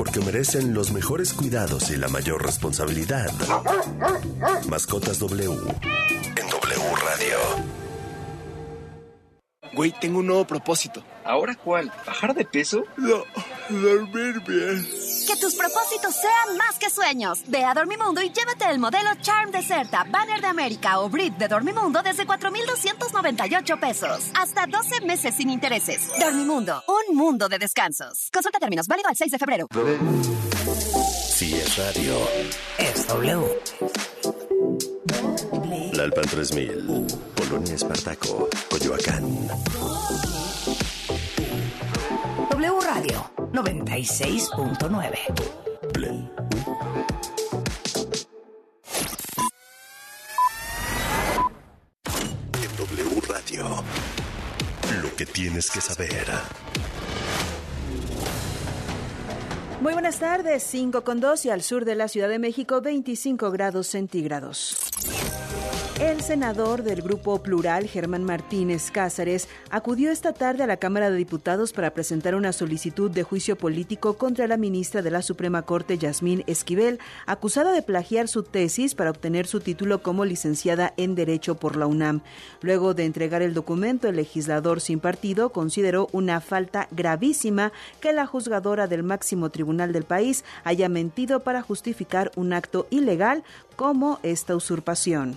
porque merecen los mejores cuidados y la mayor responsabilidad. Mascotas W en W Radio. Güey, tengo un nuevo propósito. ¿Ahora cuál? ¿Bajar de peso? No, dormir bien. Que tus propósitos sean más que sueños. Ve a Dormimundo y llévate el modelo Charm Deserta, Banner de América o Brit de Dormimundo desde 4,298 pesos. Hasta 12 meses sin intereses. Dormimundo, un mundo de descansos. Consulta términos, válido al 6 de febrero. Si es radio, es W. La Alpan 3000, Polonia Espartaco, Coyoacán. 96.9. Play. En W Radio, lo que tienes que saber. Muy buenas tardes, 5 con 2 y al sur de la Ciudad de México 25 grados centígrados. El senador del Grupo Plural, Germán Martínez Cázares, acudió esta tarde a la Cámara de Diputados para presentar una solicitud de juicio político contra la ministra de la Suprema Corte, Yasmín Esquivel, acusada de plagiar su tesis para obtener su título como licenciada en Derecho por la UNAM. Luego de entregar el documento, el legislador sin partido consideró una falta gravísima que la juzgadora del máximo tribunal del país haya mentido para justificar un acto ilegal como esta usurpación.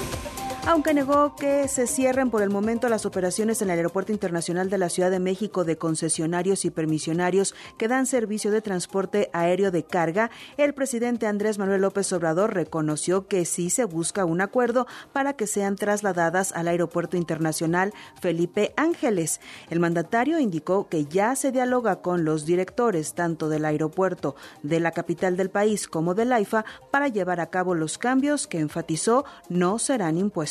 Aunque negó que se cierren por el momento las operaciones en el Aeropuerto Internacional de la Ciudad de México de concesionarios y permisionarios que dan servicio de transporte aéreo de carga, el presidente Andrés Manuel López Obrador reconoció que sí se busca un acuerdo para que sean trasladadas al Aeropuerto Internacional Felipe Ángeles. El mandatario indicó que ya se dialoga con los directores tanto del aeropuerto de la capital del país como del AIFA para llevar a cabo los cambios que enfatizó no serán impuestos.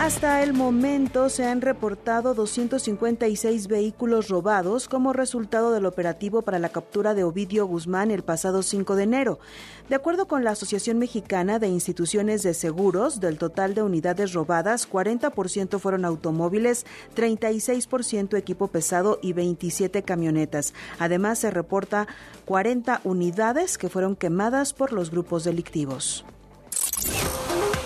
Hasta el momento se han reportado 256 vehículos robados como resultado del operativo para la captura de Ovidio Guzmán el pasado 5 de enero. De acuerdo con la Asociación Mexicana de Instituciones de Seguros, del total de unidades robadas, 40% fueron automóviles, 36% equipo pesado y 27 camionetas. Además, se reporta 40 unidades que fueron quemadas por los grupos delictivos.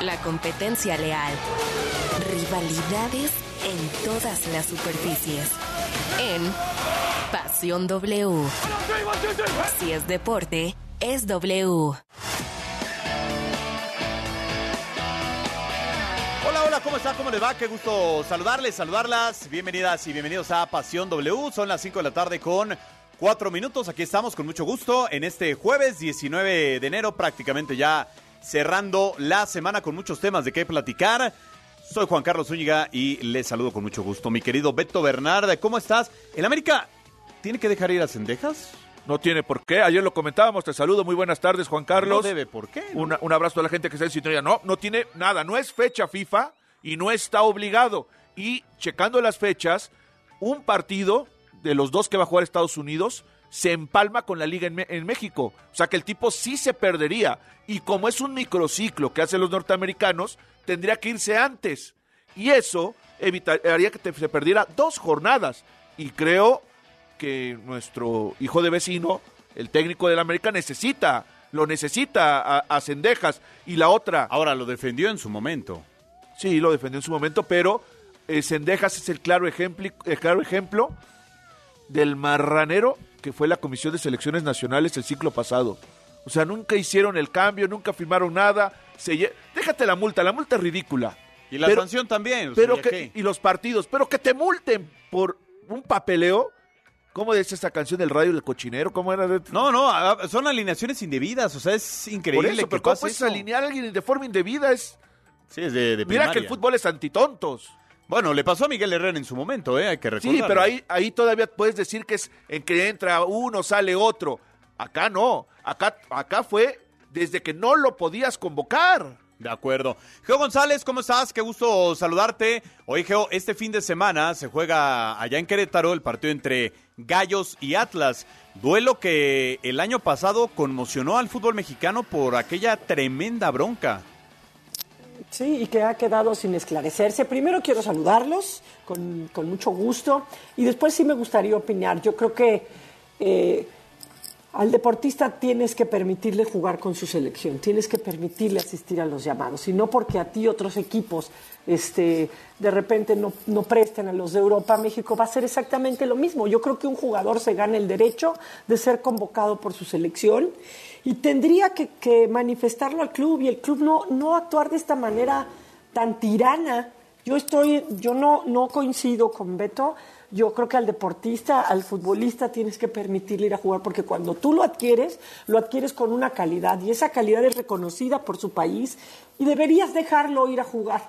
La competencia leal. Rivalidades en todas las superficies. En Pasión W. Si es deporte, es W. Hola, hola, ¿cómo está? ¿Cómo les va? Qué gusto saludarles, saludarlas. Bienvenidas y bienvenidos a Pasión W. Son las 5 de la tarde con 4 minutos. Aquí estamos con mucho gusto en este jueves 19 de enero, prácticamente ya cerrando la semana con muchos temas de qué platicar. Soy Juan Carlos Zúñiga y les saludo con mucho gusto. Mi querido Beto Bernarda, ¿cómo estás? ¿El América tiene que dejar ir a Cendejas? No tiene por qué. Ayer lo comentábamos. Te saludo. Muy buenas tardes, Juan Carlos. No debe por qué. ¿no? Una- un abrazo a la gente que está en sintonía. No, no tiene nada. No es fecha FIFA y no está obligado. Y checando las fechas, un partido de los dos que va a jugar Estados Unidos se empalma con la liga en, en México. O sea que el tipo sí se perdería. Y como es un microciclo que hacen los norteamericanos, tendría que irse antes. Y eso evitaría que te- se perdiera dos jornadas. Y creo que nuestro hijo de vecino, el técnico del América, necesita, lo necesita a, a Cendejas. Y la otra, Ahora lo defendió en su momento. sí, lo defendió en su momento, pero eh, Cendejas es el claro ejemplo, el claro ejemplo del marranero que fue la Comisión de Selecciones Nacionales el ciclo pasado. O sea, nunca hicieron el cambio, nunca firmaron nada. Se Déjate la multa, la multa es ridícula. Y la Pero- sanción también. o sea, pero ¿ya que, y los partidos, pero que te multen por un papeleo. ¿Cómo dice esa canción del radio del cochinero? ¿Cómo era? de- No, no, a- son alineaciones indebidas. O sea, es por increíble eso, pero ¿cómo puedes eso. alinear a alguien de forma indebida? Es... Sí, es de, de Mira que el fútbol es antitontos. Bueno, le pasó a Miguel Herrera en su momento, ¿eh? Hay que recordar. Sí, pero ahí, ahí todavía puedes decir que es en que entra uno, sale otro. Acá no. Acá, acá fue desde que no lo podías convocar. De acuerdo. Geo González, ¿cómo estás? Qué gusto saludarte. Oye, Geo, este fin de semana se juega allá en Querétaro el partido entre Gallos y Atlas. Duelo que el año pasado conmocionó al fútbol mexicano por aquella tremenda bronca. Sí, y que ha quedado sin esclarecerse. Primero quiero saludarlos con, con mucho gusto y después sí me gustaría opinar. Yo creo que eh, al deportista tienes que permitirle jugar con su selección, tienes que permitirle asistir a los llamados y no porque a ti otros equipos este, de repente no, no presten a los de Europa, México va a ser exactamente lo mismo. Yo creo que un jugador se gana el derecho de ser convocado por su selección y tendría que, que manifestarlo al club y el club no, no actuar de esta manera tan tirana. Yo estoy, yo no, no coincido con Beto. Yo creo que al deportista, al futbolista tienes que permitirle ir a jugar porque cuando tú lo adquieres, lo adquieres con una calidad y esa calidad es reconocida por su país y deberías dejarlo ir a jugar.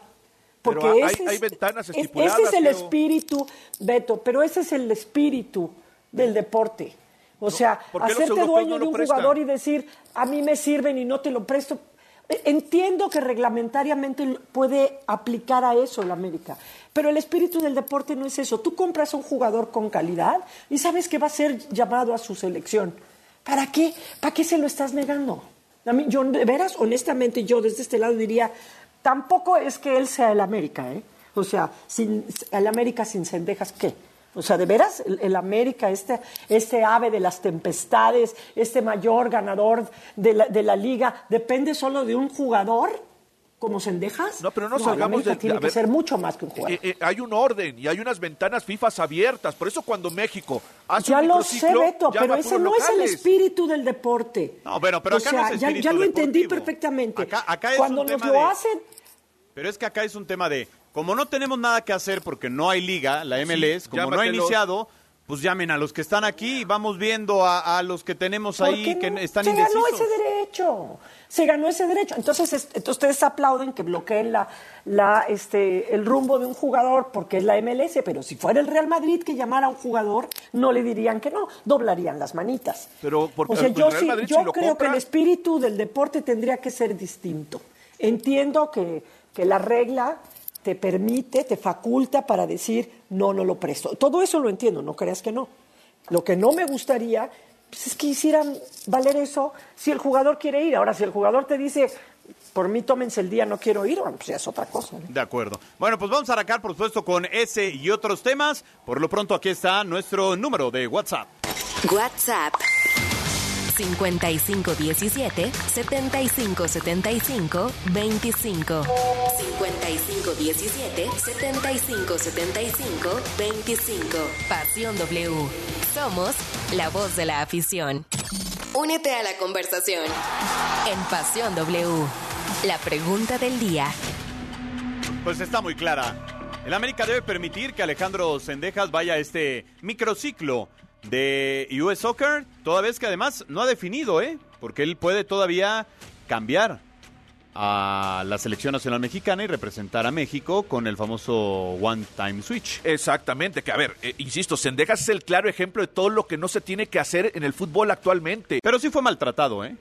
Porque Pero hay- ese hay ventanas es- estipuladas, Ese es el espíritu, Beto, pero ese es el espíritu del deporte. O sea, ¿por qué los hacerte dueño no de un prestan? jugador y decir, a mí me sirven y no te lo presto. E- Entiendo que reglamentariamente puede aplicar a eso el América, pero el espíritu del deporte no es eso. Tú compras a un jugador con calidad y sabes que va a ser llamado a su selección. ¿Para qué? ¿Para qué se lo estás negando? A mí, yo, de veras, honestamente, yo desde este lado diría, tampoco es que él sea el América, ¿eh? O sea, sin, el América sin cendejas, ¿qué? O sea, de veras, el, el América, este, este ave de las tempestades, este mayor ganador de la, de la liga, depende solo de un jugador como Cendejas. No, pero no el salgamos de- tiene que ver. ser mucho más que un jugador. Eh, eh, hay un orden y hay unas ventanas FIFA abiertas. Por eso cuando México hace ya un lo sé, Beto, pero ese no es el espíritu del deporte. No, pero- pero o acá sea, no es ya, ya lo entendí perfectamente. Acá- acá es Cuando un nos tema lo de- hacen, Pero es que acá es un tema de, como no tenemos nada que hacer porque no hay liga, la MLS, como no ha iniciado, pues llamen a los que están aquí y vamos viendo a, a los que tenemos ¿por ahí que están se indecisos. ganó ese derecho. Se ganó ese derecho. Entonces, es- entonces ustedes aplauden que bloqueen la, la, este, el rumbo de un jugador porque es la MLS, pero si fuera el Real Madrid que llamara a un jugador, no le dirían que no, doblarían las manitas. Pero porque o sea, yo, Real sí, yo si creo compra- que el espíritu del deporte tendría que ser distinto. Entiendo que, que la regla te permite, te faculta para decir, no, no lo presto. Todo eso lo entiendo, no creas que no. Lo que no me gustaría pues, es que hicieran valer eso si el jugador quiere ir. Ahora, si el jugador te dice, por mí tómense el día, no quiero ir, bueno, pues ya es otra cosa. ¿no? De acuerdo. Bueno, pues vamos a arrancar, por supuesto, con ese y otros temas. Por lo pronto, aquí está nuestro número de WhatsApp. WhatsApp 5517 7575 25 5517 7575 25 Pasión W. Somos la voz de la afición. Únete a la conversación en Pasión W. La pregunta del día. Pues está muy clara. El América debe permitir que Alejandro Sendejas vaya a este microciclo de US Soccer, toda vez que además no ha definido, ¿eh? Porque él puede todavía cambiar a la selección nacional mexicana y representar a México con el famoso One Time Switch. Exactamente, que a ver, eh, insisto, Sendejas es el claro ejemplo de todo lo que no se tiene que hacer en el fútbol actualmente. Pero sí fue maltratado, ¿eh?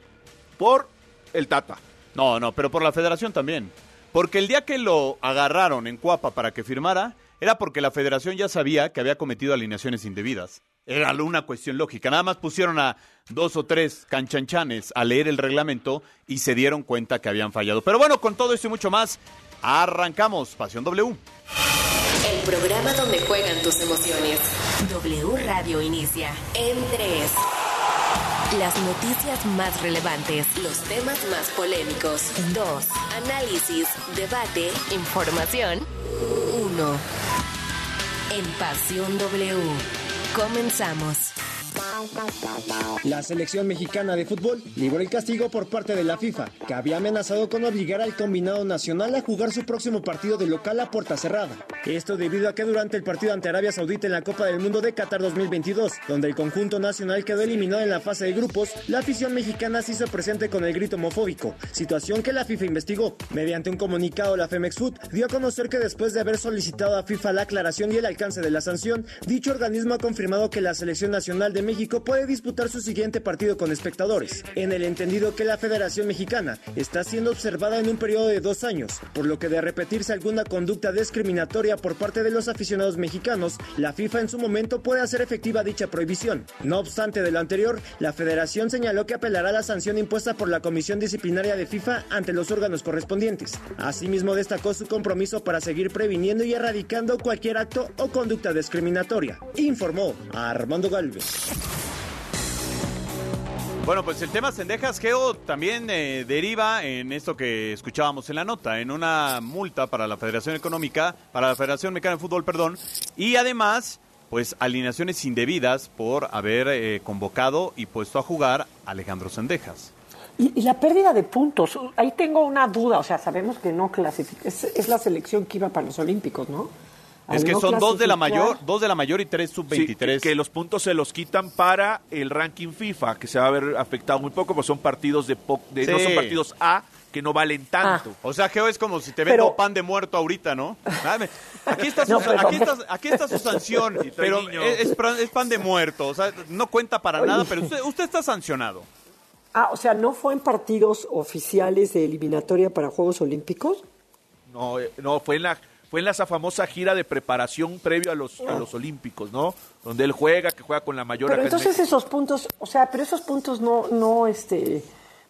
Por el Tata. No, no, pero por la federación también. Porque el día que lo agarraron en Cuapa para que firmara, era porque la federación ya sabía que había cometido alineaciones indebidas. Era una cuestión lógica. Nada más pusieron a dos o tres canchanchanes a leer el reglamento y se dieron cuenta que habían fallado. Pero bueno, con todo esto y mucho más, arrancamos Pasión W. El programa donde juegan tus emociones. W Radio inicia en 3. Las noticias más relevantes, los temas más polémicos. 2. Análisis, debate, información. 1. En Pasión W. Comenzamos. La selección mexicana de fútbol libró el castigo por parte de la FIFA, que había amenazado con obligar al combinado nacional a jugar su próximo partido de local a puerta cerrada. Esto debido a que durante el partido ante Arabia Saudita en la Copa del Mundo de Qatar 2022, donde el conjunto nacional quedó eliminado en la fase de grupos, la afición mexicana se hizo presente con el grito homofóbico, situación que la FIFA investigó. Mediante un comunicado, la Femex Food dio a conocer que después de haber solicitado a FIFA la aclaración y el alcance de la sanción, dicho organismo ha confirmado que la selección nacional de México puede disputar su siguiente partido con espectadores, en el entendido que la Federación Mexicana está siendo observada en un periodo de dos años, por lo que de repetirse alguna conducta discriminatoria por parte de los aficionados mexicanos, la FIFA en su momento puede hacer efectiva dicha prohibición. No obstante de lo anterior, la Federación señaló que apelará a la sanción impuesta por la Comisión Disciplinaria de FIFA ante los órganos correspondientes. Asimismo destacó su compromiso para seguir previniendo y erradicando cualquier acto o conducta discriminatoria, informó Armando Galvez. Bueno, pues el tema Cendejas Geo también eh, deriva en esto que escuchábamos en la nota, en una multa para la Federación Económica, para la Federación Mexicana de Fútbol, perdón, y además, pues alineaciones indebidas por haber eh, convocado y puesto a jugar a Alejandro Cendejas. Y, y, la pérdida de puntos, ahí tengo una duda, o sea, sabemos que no clasifica, es, es la selección que iba para los Olímpicos, ¿no? Es que son dos de la mayor, dos de la mayor y tres sub-23. Sí, que, los puntos se los quitan para el ranking FIFA, que se va a ver afectado muy poco, pues son partidos de, de sí. no son partidos A que no valen tanto. Ah. O sea, Geo es como si te vendo pero, pan de muerto ahorita, ¿no? Aquí está su, no, pero, aquí está, aquí está su sanción, pero es, es, pan de muerto, o sea, no cuenta para Oye. nada, pero usted, usted está sancionado. Ah, o sea, ¿no fue en partidos oficiales de eliminatoria para Juegos Olímpicos? No, eh, no, fue en la fue en esa famosa gira de preparación previo a los, a los Olímpicos, ¿no? Donde él juega, que juega con la mayor Pero entonces esos puntos, o sea, pero esos puntos no, no, este,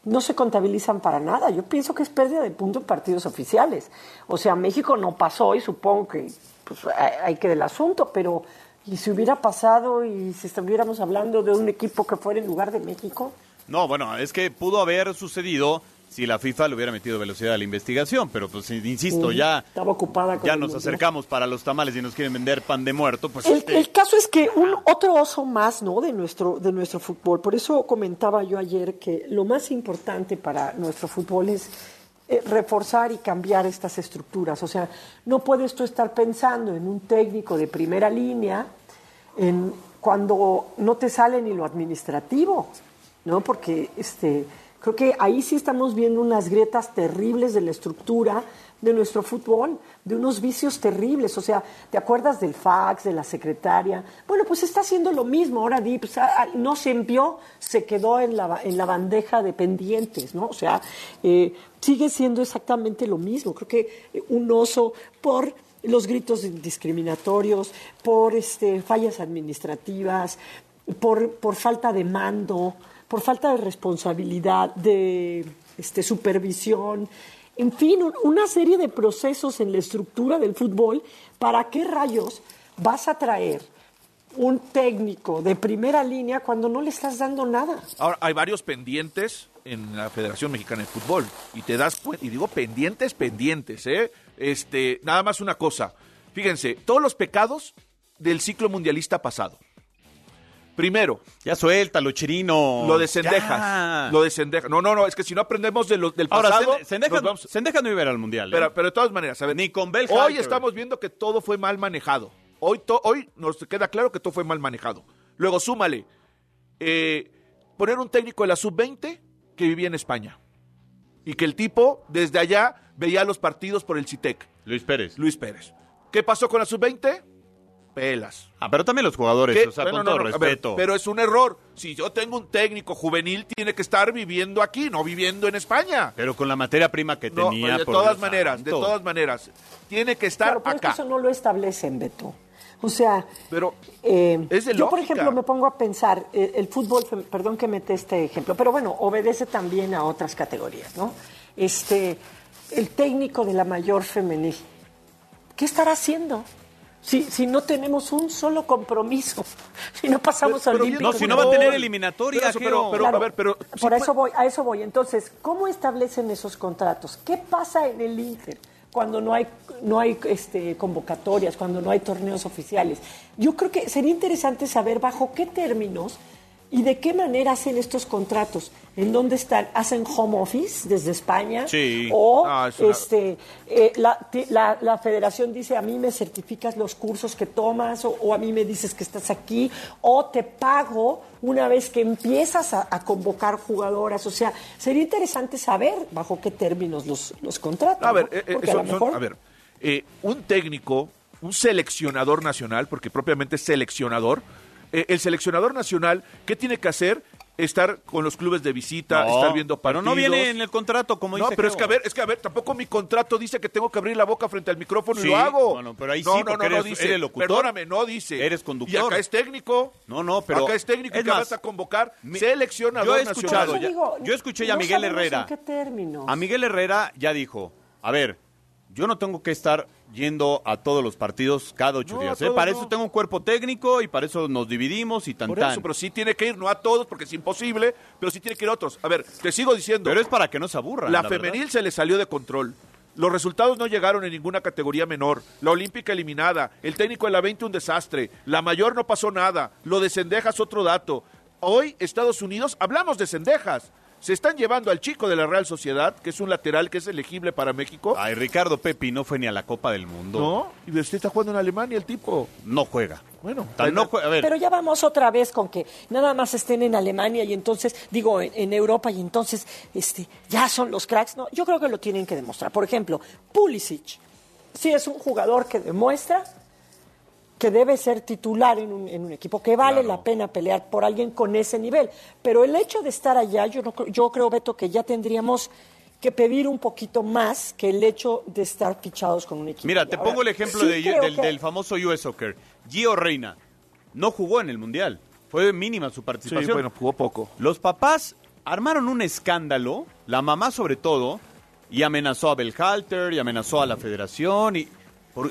no se contabilizan para nada. Yo pienso que es pérdida de puntos en partidos oficiales. O sea, México no pasó y supongo que pues, hay que del asunto, pero ¿y si hubiera pasado y si estuviéramos hablando de un equipo que fuera en lugar de México? No, bueno, es que pudo haber sucedido si la FIFA le hubiera metido velocidad a la investigación, pero pues insisto, ya estaba ocupada ya nos acercamos para los tamales y nos quieren vender pan de muerto, pues el, este... el caso es que un otro oso más, ¿no? de nuestro de nuestro fútbol. Por eso comentaba yo ayer que lo más importante para nuestro fútbol es eh, reforzar y cambiar estas estructuras. O sea, no puedes tú estar pensando en un técnico de primera línea en cuando no te sale ni lo administrativo, ¿no? Porque este Creo que ahí sí estamos viendo unas grietas terribles de la estructura de nuestro fútbol, de unos vicios terribles. O sea, ¿te acuerdas del fax, de la secretaria? Bueno, pues está haciendo lo mismo. Ahora di, pues, no se envió, se quedó en la, en la bandeja de pendientes, ¿no? O sea, eh, sigue siendo exactamente lo mismo. Creo que un oso por los gritos discriminatorios, por este, fallas administrativas, por, por falta de mando por falta de responsabilidad, de este, supervisión, en fin, una serie de procesos en la estructura del fútbol. ¿Para qué rayos vas a traer un técnico de primera línea cuando no le estás dando nada? Ahora, hay varios pendientes en la Federación Mexicana de Fútbol y te das y digo pendientes, pendientes, ¿eh? Este, nada más una cosa. Fíjense, todos los pecados del ciclo mundialista pasado. Primero. Ya suéltalo, Chirino. Lo de Cendejas. Ya. Lo de Cendejas. No, no, no, es que si no aprendemos de lo, del pasado. Ahora, Cendejas, vamos... Cendejas no iba a ir al mundial. ¿eh? Pero, de todas maneras, ¿sabes? Ni con Bel Hoy estamos viendo que todo fue mal manejado. Hoy, to, hoy nos queda claro que todo fue mal manejado. Luego, súmale. Eh, poner un técnico de la sub-20 que vivía en España. Y que el tipo, desde allá, veía los partidos por el CITEC. Luis Pérez. Luis Pérez. ¿Qué pasó con la sub-20? Pelas. Ah, pero también los jugadores, ¿Qué? o sea, Bueno, con no, todo no, a ver, respeto. pero es un error. Si yo tengo un técnico juvenil, tiene que estar viviendo aquí, no viviendo en España. Pero con la materia prima que No, tenía. de por todas Dios maneras, de todas maneras. Tiene que estar Claro, pero es que acá. eso no lo establecen, Beto. O sea, Pero eh, es de yo, por ejemplo, me pongo a pensar, eh, el fútbol, perdón que mete este ejemplo, pero bueno, obedece también a otras categorías, ¿no? Este, el técnico de la mayor femenil, ¿qué estará haciendo? Si, si no tenemos un solo compromiso, si no pasamos Pero- al. No, si no va a tener eliminatoria, Pero eso, pero- Geo. pero- Claro, a ver, pero por eso puede- voy, a eso voy. Entonces, ¿cómo establecen esos contratos? ¿Qué pasa en el Inter cuando no hay, no hay este, convocatorias, cuando no hay torneos oficiales? Yo creo que sería interesante saber bajo qué términos y de qué manera hacen estos contratos. ¿En dónde están? ¿Hacen home office desde España? Sí. O Ah, es una- este, eh, la, la- la federación dice, a mí me certificas los cursos que tomas, o, o a mí me dices que estás aquí, o te pago una vez que empiezas a, a convocar jugadoras. O sea, sería interesante saber bajo qué términos los, los contratan. A ver, ¿no? eh, eh, a son- mejor- a ver, eh, un técnico, un seleccionador nacional, porque propiamente es seleccionador, eh, el seleccionador nacional, ¿qué tiene que hacer? Estar con los clubes de visita, No, estar viendo pero partidos. no viene en el contrato, como No, dice pero Geo. es que a ver, es que a ver, tampoco mi contrato dice que tengo que abrir la boca frente al micrófono Sí, y lo hago. bueno, pero ahí no, sí, no, porque no, no eres- dice. eres locutor. Perdóname, no dice. Eres conductor. Y acá es técnico. No, no, pero- Acá es técnico es que más, vas a convocar mi- seleccionador yo he nacional. escuchado ya- digo, yo escuché ya a no Miguel Herrera. ¿En qué términos? A Miguel Herrera ya dijo, a ver, yo no tengo que estar yendo a todos los partidos cada ocho No, días. ¿eh? Para no. eso tengo un cuerpo técnico y para eso nos dividimos y tan Por tan. eso, pero sí tiene que ir, no a todos porque es imposible, pero sí tiene que ir a otros. A ver, te sigo diciendo. Pero es para que no se aburran. La, la femenil verdad. se le salió de control. Los resultados no llegaron en ninguna categoría menor. La olímpica eliminada. El técnico de la 20 un desastre. La mayor no pasó nada. Lo de Cendejas otro dato. Hoy Estados Unidos, hablamos de Cendejas. Se están llevando al chico de la Real Sociedad, que es un lateral que es elegible para México. Ay, Ricardo Pepi no fue ni a la Copa del Mundo. No, y usted está jugando en Alemania el tipo. No juega. Bueno, Tan no juega. A ver, Pero ya vamos otra vez con que nada más estén en Alemania y entonces, digo, en, en Europa y entonces este, ya son los cracks. No, yo creo que lo tienen que demostrar. Por ejemplo, Pulisic, sí es un jugador que demuestra que debe ser titular en un, en un equipo, que vale Claro. la pena pelear por alguien con ese nivel. Pero el hecho de estar allá, yo, no, creo- yo creo, Beto, que ya tendríamos que pedir un poquito más que el hecho de estar fichados con un equipo. mira, te Ahora, pongo el ejemplo sí de- del, que- del famoso US Soccer. Gio Reina no jugó en el Mundial. Fue mínima su Sí, participación. bueno, jugó poco. Los papás armaron un escándalo, la mamá sobre todo, y amenazó a Belhalter y amenazó a la federación y,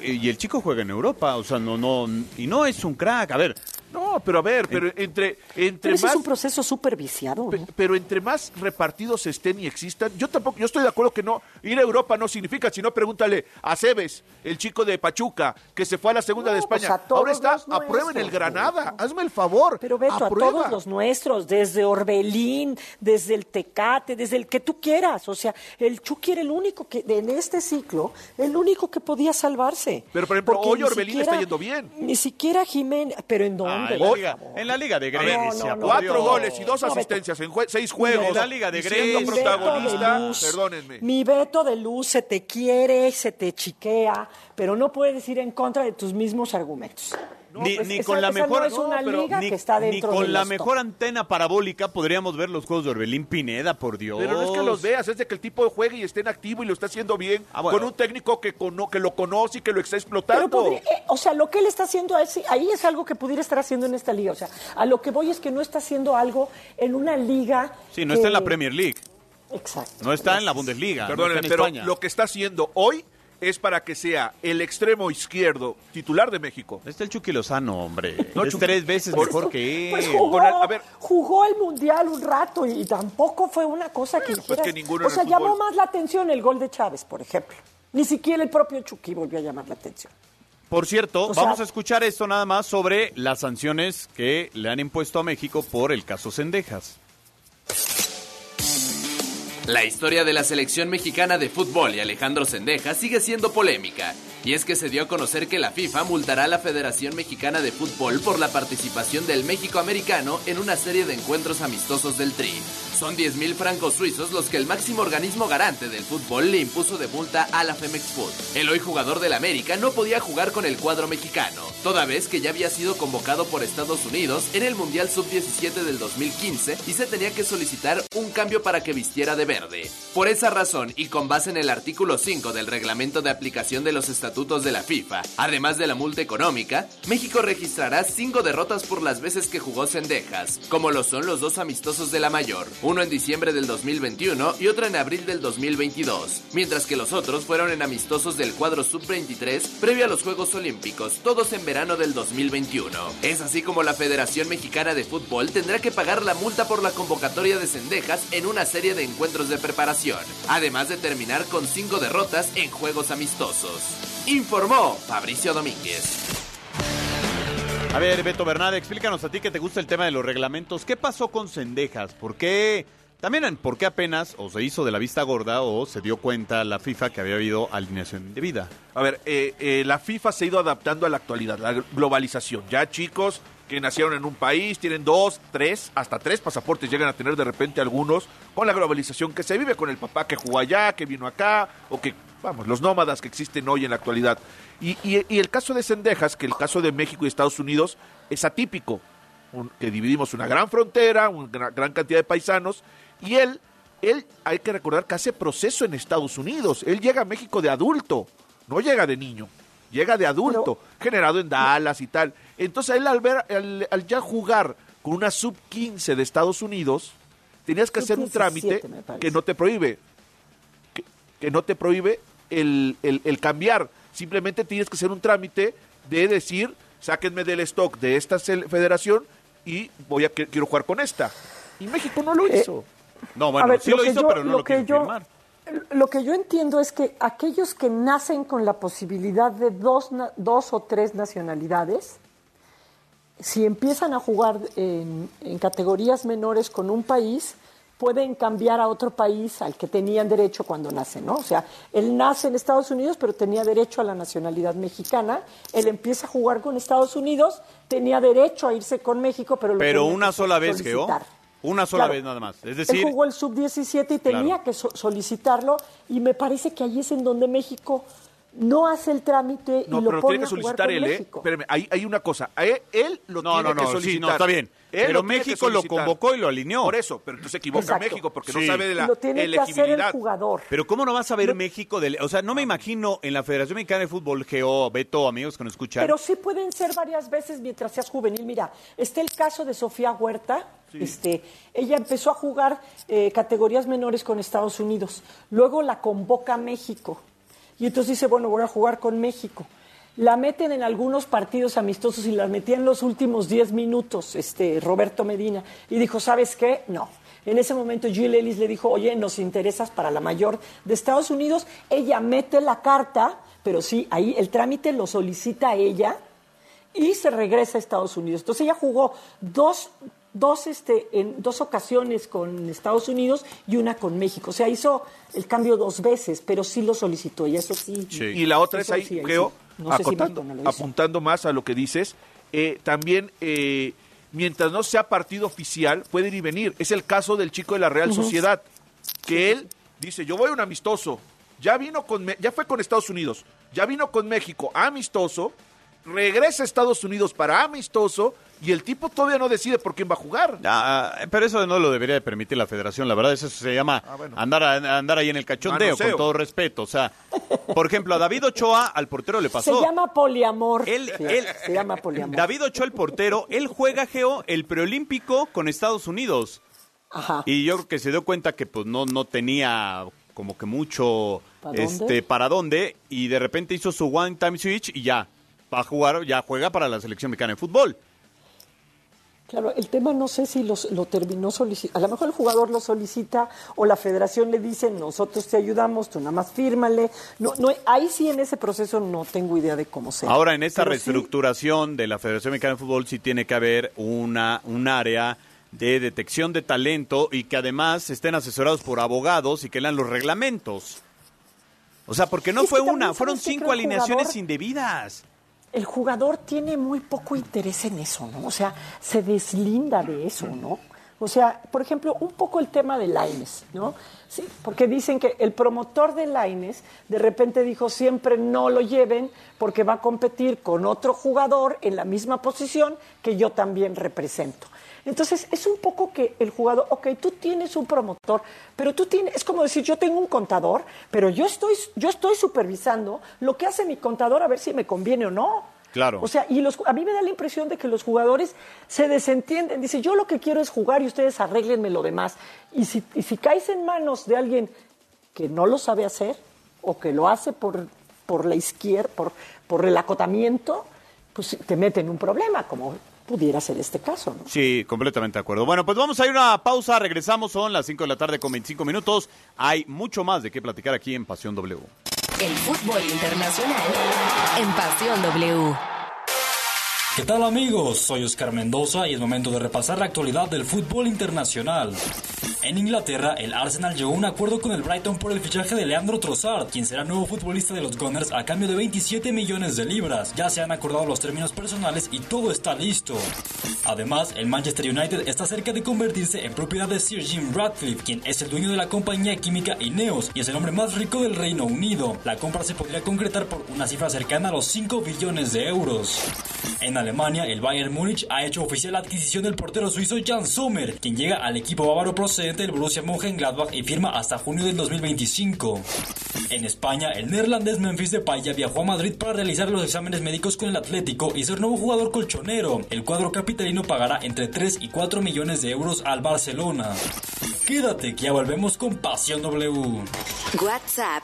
y el chico juega en Europa, o sea, no, no, y no es un crack. A ver, No, pero a ver, pero entre, entre Pero ese más... es un proceso súper viciado. Pe- ¿no? Pero entre más repartidos estén y existan, yo tampoco, yo estoy de acuerdo que no, ir a Europa no significa, sino pregúntale a Cebes, el chico de Pachuca, que se fue a la segunda No, de pues España. Ahora está, los aprueben el Granada, hazme el favor. Pero Beto, aprueba. a todos los nuestros, desde Orbelín, desde el Tecate, desde el que tú quieras. O sea, el Chucky era el único que, en este ciclo, el único que podía salvarse. Pero, por ejemplo, Porque hoy Orbelín siquiera- está yendo bien. Ni siquiera Jiménez, pero ¿en ah, dónde? En, la liga, favor. en la Liga de Grecia, Cuatro goles y dos asistencias en seis juegos. En la Liga de Grecia. protagonista, perdónenme. Mi Beto de Luz se te quiere, se te chiquea, pero no puedes ir en contra de tus mismos argumentos. Ni, pues ni esa- con la mejor no es una pero liga ni, que está ni dentro con de la mejor antena parabólica podríamos ver los juegos de Orbelín Pineda, por Dios. Pero no es que los veas, es de que el tipo juegue y esté en activo y lo está haciendo bien, Ah, bueno. con un técnico que, cono- que lo conoce y que lo está Pero explotando. podría- eh, o sea, lo que él está haciendo ahí, ahí es algo que pudiera estar haciendo en esta liga. O sea, a lo que voy es que no está haciendo algo en una liga. Sí, no que- está en la Premier League, Exacto. no está en la. Bundesliga, en pero España. lo que está haciendo hoy es para que sea el extremo izquierdo titular de México. Está el Chucky Lozano, hombre. No, es Chucky- tres veces Por- mejor que él. Pues jugó, el- a ver. jugó el mundial un rato y, tampoco fue una cosa que pues que ninguno O sea, llamó fútbol. más la atención el gol de Chávez, por ejemplo. Ni siquiera el propio Chucky volvió a llamar la atención. Por cierto, O sea- vamos a escuchar esto nada más sobre las sanciones que le han impuesto a México por el caso Cendejas. La historia de la selección mexicana de fútbol y Alejandro Sendeja sigue siendo polémica, y es que se dio a conocer que la FIFA multará a la Federación Mexicana de Fútbol por la participación del México americano en una serie de encuentros amistosos del Tri. Son 10 mil francos suizos los que el máximo organismo garante del fútbol le impuso de multa a la Femex Food. El hoy jugador del América no podía jugar con el cuadro mexicano, toda vez que ya había sido convocado por Estados Unidos en el Mundial Sub-17 del 2015 y se tenía que solicitar un cambio para que vistiera de verde. Por esa razón y con base en el artículo 5 del reglamento de aplicación de los estatutos de la FIFA, además de la multa económica, México registrará cinco derrotas por las veces que jugó Cendejas, como lo son los dos amistosos de la mayor, uno en diciembre del 2021 y otro en abril del 2022, mientras que los otros fueron en amistosos del cuadro sub-23 previo a los Juegos Olímpicos, todos en verano del 2021. Es así como la Federación Mexicana de Fútbol tendrá que pagar la multa por la convocatoria de Cendejas en una serie de encuentros de preparación, además de terminar con cinco derrotas en juegos amistosos. Informó Fabricio Domínguez. A ver, Beto Bernal, explícanos a ti que te gusta el tema de los reglamentos. ¿Qué pasó con Cendejas? ¿Por qué? También, ¿por qué apenas o se hizo de la vista gorda o se dio cuenta la FIFA que había habido alineación de vida? A ver, eh, eh, la FIFA se ha ido adaptando a la actualidad, la globalización. Ya chicos que nacieron en un país, tienen dos, tres, hasta tres pasaportes llegan a tener de repente algunos, con la globalización que se vive, con el papá que jugó allá, que vino acá, o que, vamos, los nómadas que existen hoy en la actualidad. Y, y, el caso de Sendejas, que el caso de México y Estados Unidos es atípico, que dividimos una gran frontera, una gran cantidad de paisanos, y él, él, hay que recordar que hace proceso en Estados Unidos, él llega a México de adulto, no llega de niño, llega de adulto, generado en Dallas y tal. Entonces él al, ver, al, ya jugar con una sub-15 de Estados Unidos, tenías que hacer un trámite que no te prohíbe, que, no te prohíbe el, el, el cambiar Simplemente tienes que hacer un trámite de decir, sáquenme del stock de esta federación y voy a quiero jugar con esta. Y México no lo eh, hizo. no, bueno, sí lo, hizo, pero no lo, yo, firmar. Lo que yo entiendo es que aquellos que nacen con la posibilidad de dos, dos o tres nacionalidades, si empiezan a jugar en, en categorías menores con un país, pueden cambiar a otro país al que tenían derecho cuando nacen, ¿no? O sea, él nace en Estados Unidos, pero tenía derecho a la nacionalidad mexicana. Él empieza a jugar con Estados Unidos, tenía derecho a irse con México, pero lo Pero una sola vez, Geo. Una sola vez nada más. Es decir, él jugó el sub-17 y tenía que solicitarlo y me parece que ahí es en donde México no hace el trámite no, y lo pero pone tiene que solicitar él, ¿eh? Espérame, hay, hay una cosa. Él, él lo no, tiene no, que solicitar. Sí, no, está bien. pero México lo convocó y lo alineó. Por eso, pero entonces equivoca México porque no sabe de la lo tiene elegibilidad. Que hacer el jugador. Pero ¿cómo no va a saber México? De, o sea, no me imagino en la Federación Mexicana de Fútbol, Geo, Beto, amigos que nos escuchan. Pero sí pueden ser varias veces mientras seas juvenil. Mira, está el caso de Sofía Huerta. Este, ella empezó a jugar eh, categorías menores con Estados Unidos. Luego la convoca México y entonces dice, bueno, voy a jugar con México. La meten en algunos partidos amistosos y la metía en los últimos 10 minutos, este, Roberto Medina. Y dijo, ¿sabes qué? No. En ese momento Jill Ellis le dijo, oye, nos interesas para la mayor de Estados Unidos. Ella mete la carta, pero sí, ahí el trámite lo solicita ella y se regresa a Estados Unidos. Entonces ella jugó dos dos, este, en dos ocasiones con Estados Unidos y una con México. O sea, hizo el cambio dos veces, pero sí lo solicitó y eso sí. Y la otra es ahí, creo, apuntando más a lo que dices, eh, también eh, mientras no sea partido oficial, puede ir y venir. Es el caso del chico de la Real Sociedad, que él dice, yo voy a un amistoso, ya vino con, ya fue con Estados Unidos, ya vino con México. Amistoso, regresa a Estados Unidos para amistoso y el tipo todavía no decide por quién va a jugar. Ah, pero eso no lo debería de permitir la federación, la verdad, eso se llama ah, andar, andar ahí en el cachondeo, con todo respeto. O sea, por ejemplo, a David Ochoa, al portero le pasó. Se llama poliamor. Él, se llama poliamor. David Ochoa, el portero, él juega, Geo, el preolímpico con Estados Unidos. Ajá. Y yo creo que se dio cuenta que pues no, no tenía como que mucho ¿Para este para dónde y de repente hizo su one time switch y ya va a jugar ya juega para la selección mexicana de fútbol Claro, el tema no sé si lo terminó solicitando. A lo mejor el jugador lo solicita o la federación le dice, nosotros te ayudamos, tú nada más fírmale. No, no, ahí sí en ese proceso no tengo idea de cómo sea. Ahora, en esta reestructuración de la Federación Mexicana de Fútbol sí tiene que haber una, un área de detección de talento y que además estén asesorados por abogados y que lean los reglamentos. O sea, porque no fue una, fueron cinco alineaciones indebidas el jugador tiene muy poco interés en eso, ¿no? O sea, se deslinda de eso, ¿no? O sea, por ejemplo, un poco el tema de Laines, ¿no? Sí, porque dicen que el promotor de Laines de repente dijo siempre no lo lleven porque va a competir con otro jugador en la misma posición que yo también represento. Entonces, es un poco que el jugador, ok, tú tienes un promotor, pero tú tienes, es como decir, yo tengo un contador, pero yo estoy, yo estoy supervisando lo que hace mi contador a ver si me conviene o no. Claro. O sea, y los, a mí me da la impresión de que los jugadores se desentienden. Dice, yo lo que quiero es jugar y ustedes arréglenme lo demás. Y si, y si caes en manos de alguien que no lo sabe hacer o que lo hace por, por la izquierda, por, por el acotamiento, pues te mete en un problema, como pudiera ser este caso. ¿no? Sí, completamente de acuerdo. Bueno, pues vamos a ir a una pausa, regresamos, son las 5 de la tarde con 25 minutos. Hay mucho más de qué platicar aquí en Pasión W. El fútbol internacional en Pasión W. ¿Qué tal amigos? Soy Oscar Mendoza y es momento de repasar la actualidad del fútbol internacional. En Inglaterra, el Arsenal llegó a un acuerdo con el Brighton por el fichaje de Leandro Trossard, quien será nuevo futbolista de los Gunners a cambio de 27 millones de libras. Ya se han acordado los términos personales y todo está listo. Además, el Manchester United está cerca de convertirse en propiedad de Sir Jim Ratcliffe, quien es el dueño de la compañía química Ineos y es el hombre más rico del Reino Unido. La compra se podría concretar por una cifra cercana a los 5 billones de euros. En Alemania, el Bayern Múnich ha hecho oficial la adquisición del portero suizo Jan Sommer, quien llega al equipo bávaro procedente del Borussia Mönchengladbach y firma hasta junio del 2025. En España, el neerlandés Memphis Depay ya viajó a Madrid para realizar los exámenes médicos con el Atlético y ser nuevo jugador colchonero. El cuadro capitalino pagará entre 3 y 4 millones de euros al Barcelona. Quédate que ya volvemos con Pasión W. WhatsApp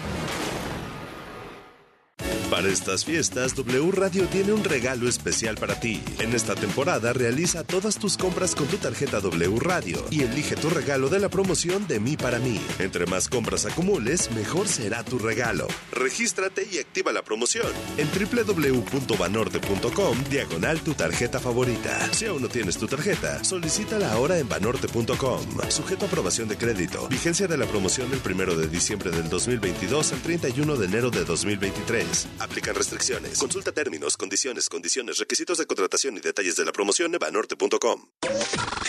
Para estas fiestas, W Radio tiene un regalo especial para ti. En esta temporada realiza todas tus compras con tu tarjeta W Radio y elige tu regalo de la promoción de mí para mí. Entre más compras acumules, mejor será tu regalo. Regístrate y activa la promoción en www.banorte.com diagonal tu tarjeta favorita. Si aún no tienes tu tarjeta, solicítala ahora en banorte.com. Sujeto a aprobación de crédito. Vigencia de la promoción del 1 de diciembre del 2022 al 31 de enero de 2023. Aplican restricciones. Consulta términos, condiciones, condiciones, requisitos de contratación y detalles de la promoción en banorte.com.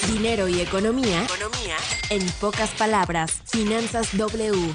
Dinero y economía. Economía. En pocas palabras, Finanzas W.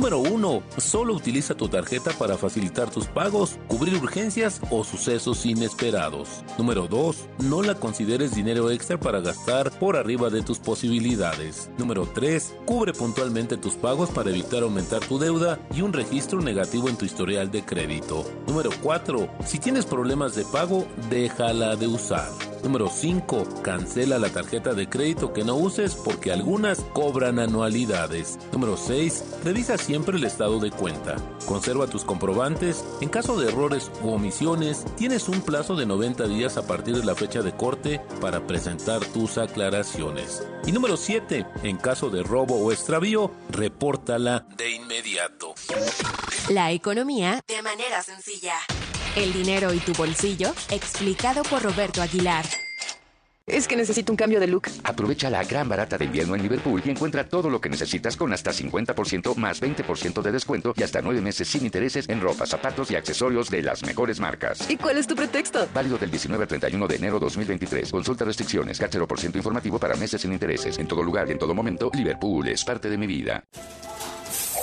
Número 1. Solo utiliza tu tarjeta para facilitar tus pagos, cubrir urgencias o sucesos inesperados. Número 2. No la consideres dinero extra para gastar por arriba de tus posibilidades. Número 3. Cubre puntualmente tus pagos para evitar aumentar tu deuda y un registro negativo en tu historial de crédito. Número 4. Si tienes problemas de pago, déjala de usar. Número 5. Cancela la tarjeta de crédito que no uses porque algunas cobran anualidades. Número 6. Revisa siempre el estado de cuenta. Conserva tus comprobantes. En caso de errores u omisiones, tienes un plazo de 90 días a partir de la fecha de corte para presentar tus aclaraciones. Y número 7. En caso de robo o extravío, repórtala de inmediato. La economía de manera sencilla. El dinero y tu bolsillo, explicado por Roberto Aguilar. Es que necesito un cambio de look. Aprovecha la gran barata de invierno en Liverpool y encuentra todo lo que necesitas con hasta 50% más 20% de descuento y hasta 9 meses sin intereses en ropa, zapatos y accesorios de las mejores marcas. ¿Y cuál es tu pretexto? Válido del 19 al 31 de enero 2023. Consulta restricciones, CAT 0% informativo para meses sin intereses. En todo lugar y en todo momento, Liverpool es parte de mi vida.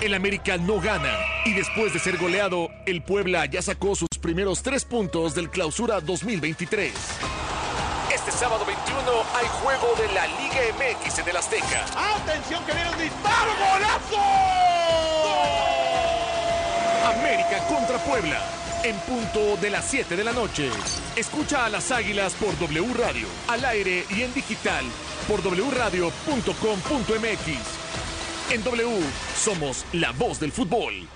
El América no gana y después de ser goleado, el Puebla ya sacó sus primeros tres puntos del Clausura 2023. Este sábado 21 hay juego de la Liga MX en el Azteca. ¡Atención que viene un disparo! ¡Golazo! América contra Puebla. En punto de las 7 de la noche. Escucha a las Águilas por W Radio, al aire y en digital por wradio.com.mx. En W somos la voz del fútbol.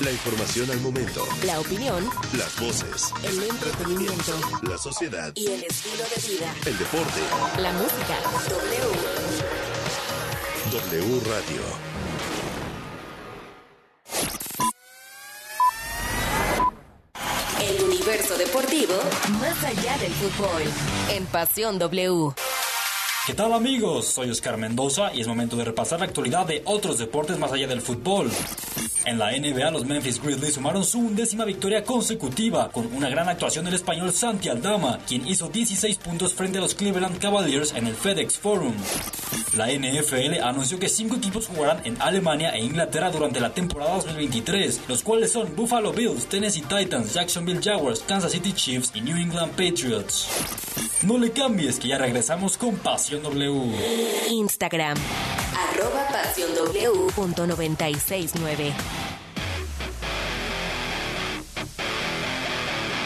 La información al momento. La opinión. Las voces. El entretenimiento. La sociedad. Y el estilo de vida. El deporte. La música. W. W Radio. El universo deportivo más allá del fútbol. En Pasión W. ¿Qué tal amigos? Soy Oscar Mendoza y es momento de repasar la actualidad de otros deportes más allá del fútbol. En la NBA, los Memphis Grizzlies sumaron su undécima victoria consecutiva con una gran actuación del español Santi Aldama, quien hizo 16 puntos frente a los Cleveland Cavaliers en el FedEx Forum. La NFL anunció que cinco equipos jugarán en Alemania e Inglaterra durante la temporada 2023, los cuales son Buffalo Bills, Tennessee Titans, Jacksonville Jaguars, Kansas City Chiefs y New England Patriots. No le cambies que ya regresamos con Pasión W. Instagram, arroba pasión W.969.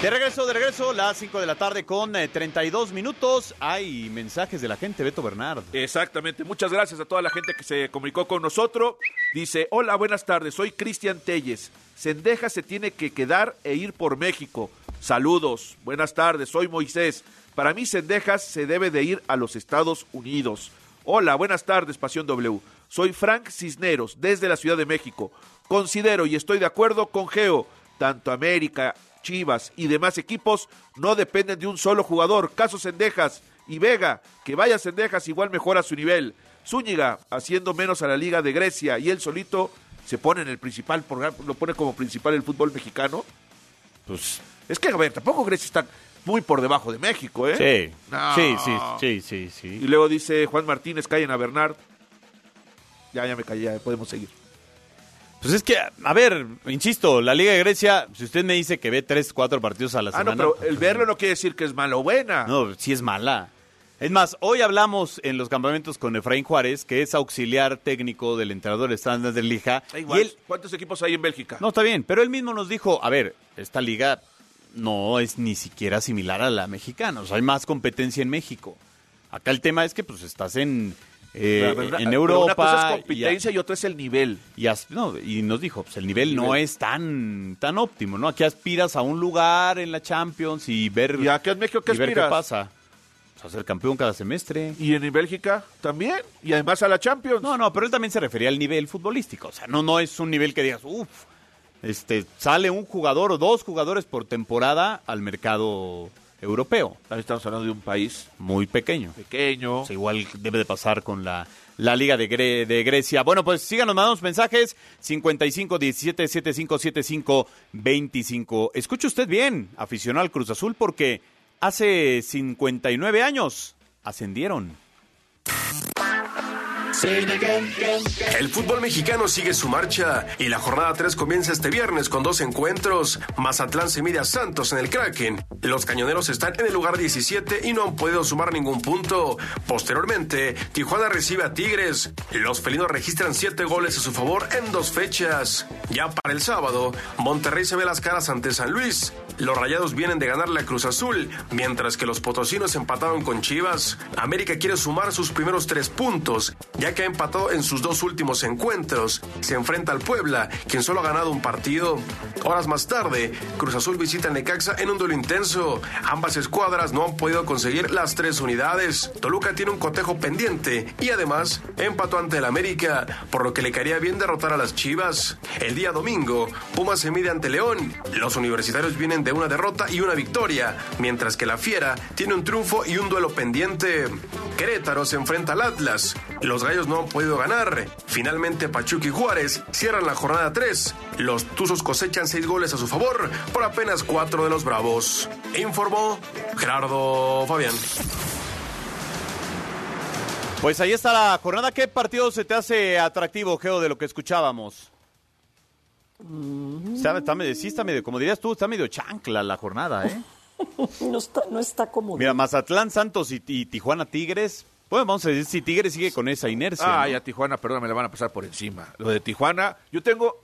De regreso, de regreso, las 5 de la tarde con eh, 32 minutos. Hay mensajes de la gente, Beto Bernard. Exactamente. Muchas gracias a toda la gente que se comunicó con nosotros. Dice, hola, buenas tardes. Soy Cristian Telles. Sendeja se tiene que quedar e ir por México. Saludos. Buenas tardes. Soy Moisés. Para mí, Sendejas se debe de ir a los Estados Unidos. Hola, buenas tardes, Pasión W. Soy Frank Cisneros, desde la Ciudad de México. Considero y estoy de acuerdo con Geo. Tanto América, Chivas y demás equipos no dependen de un solo jugador. Caso Sendejas y Vega, que vaya Sendejas igual mejora su nivel. Zúñiga haciendo menos a la Liga de Grecia y él solito se pone en el principal, lo pone como principal el fútbol mexicano. Pues es que, a ver, tampoco Grecia está muy por debajo de México, ¿eh? Sí, No. sí, sí, sí, sí, sí. Y luego dice Juan Martínez, callen a Bernard. Ya, ya me callé, ya podemos seguir. Pues es que, a ver, insisto, la Liga de Grecia, si usted me dice que ve tres, cuatro partidos a la Ah, semana. no, pero el verlo no quiere decir que es malo o buena. No, sí es mala. Es más, hoy hablamos en los campamentos con Efraín Juárez, que es auxiliar técnico del entrenador estándar de Lija. Y igual. él, ¿Cuántos equipos hay en Bélgica? no, está bien, pero él mismo nos dijo, a ver, esta liga no es ni siquiera similar a la mexicana, o sea, hay más competencia en México. Acá el tema es que pues estás en, eh, verdad, en Europa. Una cosa es y- competencia y, otra es el nivel. y, no, y nos dijo, pues el nivel, El no es tan, tan óptimo, ¿no? Aquí aspiras a un lugar en la Champions y ver, ¿Y acá en México qué y ver qué pasa. Pues, a ser campeón cada semestre. ¿Y en Bélgica también? ¿Y además a la Champions? No, no, pero él también se refería al nivel futbolístico. O sea, no, no es un nivel que digas, uff, este, sale un jugador o dos jugadores por temporada al mercado europeo. Ahí estamos hablando de un país Muy pequeño. pequeño. O sea, igual debe de pasar con la, la Liga de, Gre- de Grecia. Bueno, pues síganos, mandamos mensajes. 55 17 75 75 25. Escuche usted bien, aficionado al Cruz Azul, porque hace 59 años ascendieron. El fútbol mexicano sigue su marcha y la jornada 3 comienza este viernes con dos encuentros. Mazatlán se mide a Santos en el Kraken. Los cañoneros están en el lugar 17 y no han podido sumar ningún punto. Posteriormente, Tijuana recibe a Tigres. Los felinos registran 7 goles a su favor en dos fechas. Ya para el sábado, Monterrey se ve las caras ante San Luis. Los rayados vienen de ganarle a Cruz Azul, mientras que los potosinos empataron con Chivas. América quiere sumar sus primeros tres puntos, ya que ha empatado en sus dos últimos encuentros. Se enfrenta al Puebla, quien solo ha ganado un partido. Horas más tarde, Cruz Azul visita Necaxa en un duelo intenso. Ambas escuadras no han podido conseguir las tres unidades. Toluca tiene un cotejo pendiente y además empató ante el América, por lo que le caería bien derrotar a las Chivas. El día domingo, Pumas se mide ante León. Los universitarios vienen de una derrota y una victoria, mientras que la Fiera tiene un triunfo y un duelo pendiente. Querétaro se enfrenta al Atlas. Los gallos no han podido ganar. Finalmente Pachuca y Juárez cierran la jornada 3. Los Tuzos cosechan 6 goles a su favor por apenas 4 de los Bravos. Informó Gerardo Fabián. Pues ahí está la jornada. ¿Qué partido se te hace atractivo, Geo, de lo que escuchábamos? Está, está medio, sí, está medio, como dirías tú, está medio chancla la jornada, ¿eh? no, está, no está cómodo. Mira, Mazatlán, Santos y, y Tijuana Tigres. Bueno, vamos a decir si Tigres sigue con esa inercia. Ah, ¿no? a Tijuana, perdón, me la van a pasar por encima. Lo de Tijuana, yo tengo,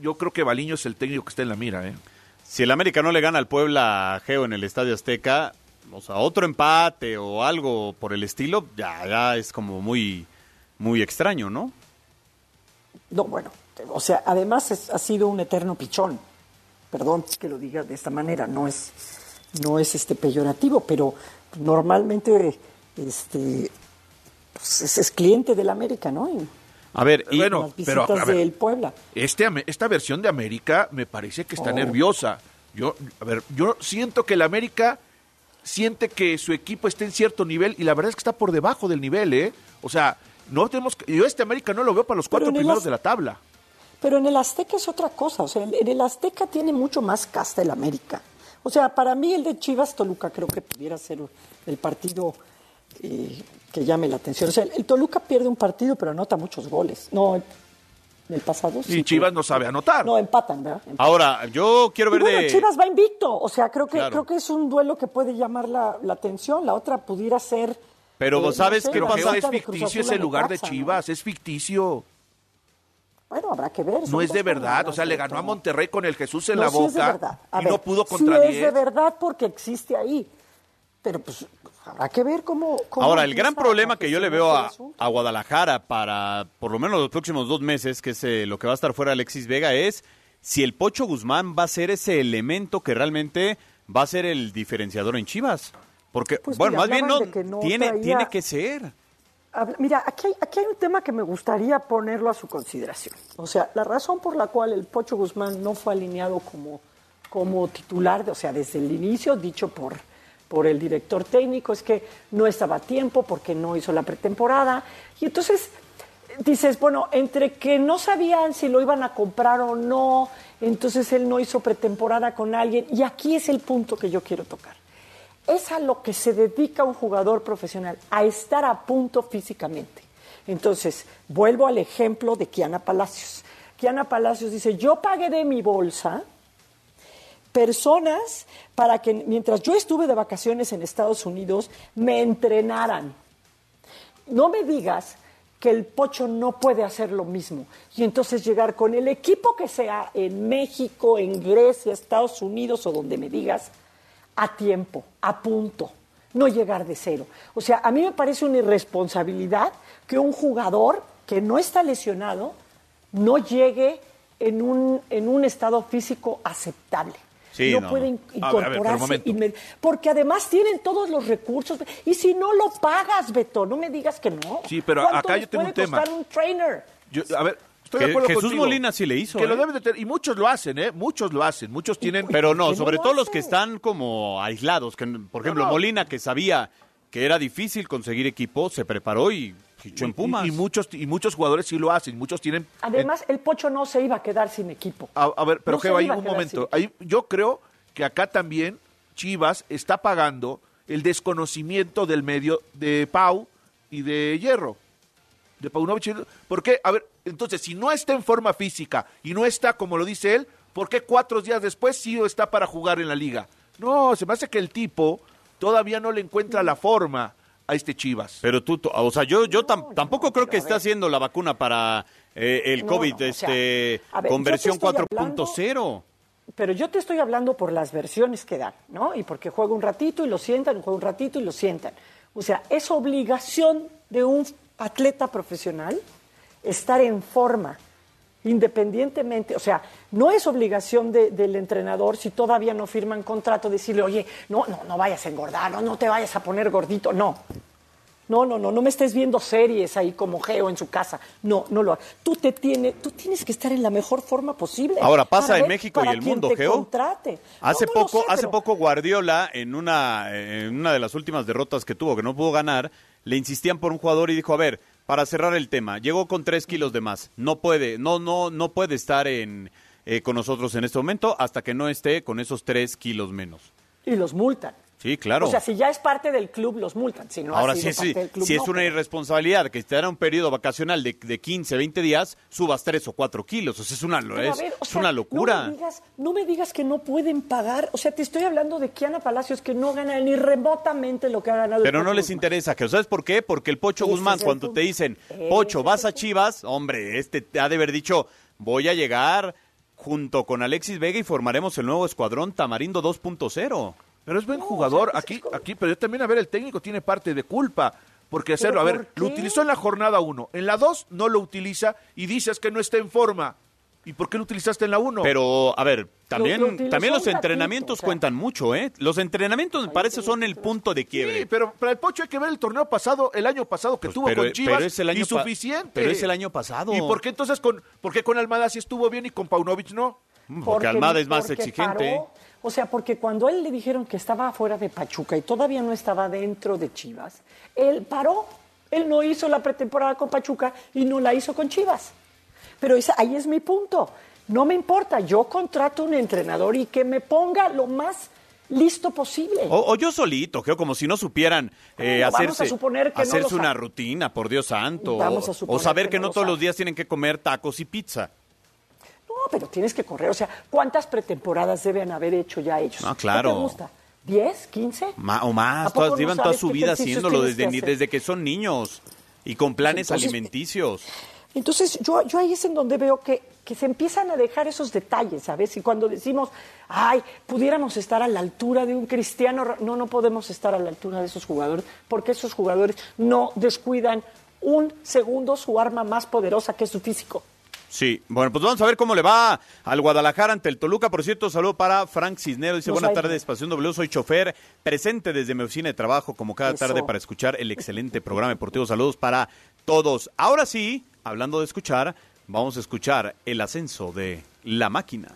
yo creo que Baliño es el técnico que está en la mira, ¿eh? Si el América no le gana al Puebla Geo en el Estadio Azteca, o sea, otro empate o algo por el estilo, ya, ya es como muy, muy extraño, ¿no? No, bueno, o sea, además es- ha sido un eterno pichón. Perdón que lo diga de esta manera, no es, no es este peyorativo, pero normalmente este, pues, es, es cliente del América, ¿no? Y A ver, y, bueno, las pero a ver, del Puebla. Este, esta versión de América me parece que está Oh. nerviosa. Yo, a ver, yo siento que el América siente que su equipo está en cierto nivel y la verdad es que está por debajo del nivel, ¿eh? O sea, no tenemos que- yo este América no lo veo para los cuatro primeros de la tabla. Pero en el Azteca es otra cosa, o sea, en en el Azteca tiene mucho más casta el América. O sea, para mí el de Chivas Toluca creo que pudiera ser el partido eh, que llame la atención. O sea, el, Toluca pierde un partido, pero anota muchos goles. No, en el pasado sí. Y Chivas no sabe anotar. No, empatan, ¿verdad? Empatan. Ahora, yo quiero Y ver bueno, de... Chivas va invicto, o sea, creo que Claro. creo que es un duelo que puede llamar la, la atención. La otra pudiera ser. Pero eh, vos sabes no sé, qué la pasa? Pero es ficticio ese lugar de. Chivas, es ficticio. Bueno, habrá que ver. No es de verdad, o sea, le ganó a. Monterrey con el Jesús en No, la sí es de boca verdad. A y ver, no pudo contra sí es 10. de verdad porque existe ahí. Pero pues habrá que ver cómo. cómo Ahora, el gran problema que yo le veo a, a Guadalajara para por lo menos los próximos dos meses, que es eh, lo que va a estar fuera Alexis Vega, es si el Pocho Guzmán va a ser ese elemento que realmente va a ser el diferenciador en Chivas. Porque, Pues bueno, más bien no, tiene, traía- tiene que ser. Mira, aquí hay, aquí hay un tema que me gustaría ponerlo a su consideración. O sea, la razón por la cual el Pocho Guzmán no fue alineado como, como titular, o sea, desde el inicio, dicho por, por el director técnico, es que no estaba a tiempo porque no hizo la pretemporada. Y entonces dices, bueno, entre que no sabían si lo iban a comprar o no, entonces él no hizo pretemporada con alguien. Y aquí es el punto que yo quiero tocar es a lo que se dedica un jugador profesional, a estar a punto físicamente. Entonces, vuelvo al ejemplo de Kiana Palacios. Kiana Palacios dice, yo pagué de mi bolsa personas para que mientras yo estuve de vacaciones en Estados Unidos, me entrenaran. No me digas que el Pocho no puede hacer lo mismo y entonces llegar con el equipo que sea en México, en Grecia, Estados Unidos o donde me digas, a tiempo, a punto, no llegar de cero. O sea, a mí me parece una irresponsabilidad que un jugador que no está lesionado no llegue en un, en un estado físico aceptable. Sí, no, no. puede in- A ver, a ver, pero un incorporarse inmedi- porque además tienen todos los recursos y si no lo pagas, Beto, no me digas que no. Sí, pero ¿Cuánto acá yo tengo un tema. costar un trainer? Yo- a ver, estoy Que- de acuerdo Jesús contigo. Molina sí le hizo, Que lo ¿eh? deben de tener, y muchos lo hacen, ¿eh? Muchos lo hacen, muchos tienen... Pero no, ¿Por qué no sobre todo los que están como aislados. Que, por ejemplo, no. Molina, que sabía que era difícil conseguir equipo, se preparó y en Pumas. Y, y muchos, y muchos jugadores sí lo hacen, muchos tienen... Además, el Pocho no se iba a quedar sin equipo. A, a ver, pero No se Geo, ahí iba a un momento. Ahí, yo creo que acá también Chivas está pagando el desconocimiento del medio de Pau y de Hierro. De Paunovic. ¿Por qué? A ver, entonces, si no está en forma física y no está como lo dice él, ¿por qué cuatro días después sí está para jugar en la liga? No, se me hace que el tipo todavía no le encuentra la forma a este Chivas. Pero tú, o sea, yo, yo tam- tampoco creo que esté haciendo la vacuna para eh, el No, COVID, no, o sea, este, ver, con yo te versión estoy hablando- 4.0. Pero yo te estoy hablando por las versiones que dan, ¿no? Y porque juega un ratito y lo sientan, juega un ratito y lo sientan. O sea, es obligación de un atleta profesional estar en forma, independientemente, o sea, no es obligación de- del entrenador si todavía no firman contrato decirle, oye, no, no, no vayas a engordar, no, no te vayas a poner gordito, no. No, no, no, no me estés viendo series ahí como Geo en su casa. No, no lo Tú te tienes, tú tienes que estar en la mejor forma posible. Ahora, pasa en México y el mundo, Geo. contrate. Hace No, no lo poco, sé, hace pero- poco Guardiola en una, en una de las últimas derrotas que tuvo, que no pudo ganar, le insistían por un jugador y dijo, a ver, para cerrar el tema, llegó con tres kilos de más, no puede, no, no, no puede estar en, eh, con nosotros en este momento hasta que no esté con esos tres kilos menos. Y los multan. Sí, claro. O sea, si ya es parte del club, los multan. Si no ha Ahora, sido si, es, parte del club, si es no, una pero- irresponsabilidad que te dan un periodo vacacional de, de 15, 20 días, subas 3 o 4 kilos. O sea, es una, Pero, es, ver, o es sea, una No locura. me, digas, no me digas que no pueden pagar. O sea, te estoy hablando de Kiana Palacios que no gana ni remotamente lo que ha ganado. el Pero no les Guzmán. interesa. que ¿Sabes por qué? Porque el Pocho Ese Guzmán, cuando te dicen, Pocho, vas a Chivas, hombre, este te ha de haber dicho, voy a llegar junto con Alexis Vega y formaremos el nuevo escuadrón Tamarindo 2.0. Pero es buen jugador. aquí, aquí, pero yo también, a ver, el técnico tiene parte de culpa. Porque hacerlo, a ¿por ver, lo utilizó en la jornada 1. En la 2 no lo utiliza y dices que no está en forma. ¿Y por qué lo utilizaste en la 1? Pero, a ver, también, lo también los ratito, entrenamientos o sea. cuentan mucho, ¿eh? Los entrenamientos, me parece, son el punto de quiebre. Sí, pero para el Pocho hay que ver el torneo pasado, el año pasado que tuvo Pues, pero- con Chivas pero es el año y pa- suficiente. pero es el año pasado. ¿Y por qué entonces con, por qué con Almada sí estuvo bien y con Paunovic no? Porque Almada es más exigente. paró. O sea, porque cuando a él le dijeron que estaba fuera de Pachuca y todavía no estaba dentro de Chivas, él paró. Él no hizo la pretemporada con Pachuca y no la hizo con Chivas. Pero esa- ahí es mi punto. No me importa, yo contrato un entrenador y que me ponga lo más listo posible. O, o yo solito, creo, como si no supieran eh, Bueno, hacerse, a suponer que hacerse una rutina, por Dios santo. Vamos a o- suponer o saber que que, no todos los días tienen que comer tacos y pizza. No, pero tienes que correr. O sea, ¿cuántas pretemporadas deben haber hecho ya ellos? Ah, claro. ¿Qué te gusta? ¿10? ¿15? Ma- o ¿A más, todas, no llevan toda su vida haciéndolo desde, que desde que son niños y con planes Entonces, alimenticios. Entonces, yo, yo ahí es en donde veo que, que se empiezan a dejar esos detalles, ¿sabes? Y cuando decimos, ay, pudiéramos estar a la altura de un cristiano, Ro-", no, no podemos estar a la altura de esos jugadores, porque esos jugadores no descuidan un segundo su arma más poderosa, que es su físico. Sí, bueno, pues vamos a ver cómo le va al Guadalajara ante el Toluca. Por cierto, saludo para Frank Cisnero. Dice, Nos buenas tardes, Pasión W, soy chofer, presente desde mi oficina de trabajo, como cada Eso. tarde, para escuchar el excelente programa deportivo. Saludos para todos. Ahora sí, hablando de escuchar, vamos a escuchar el ascenso de La Máquina.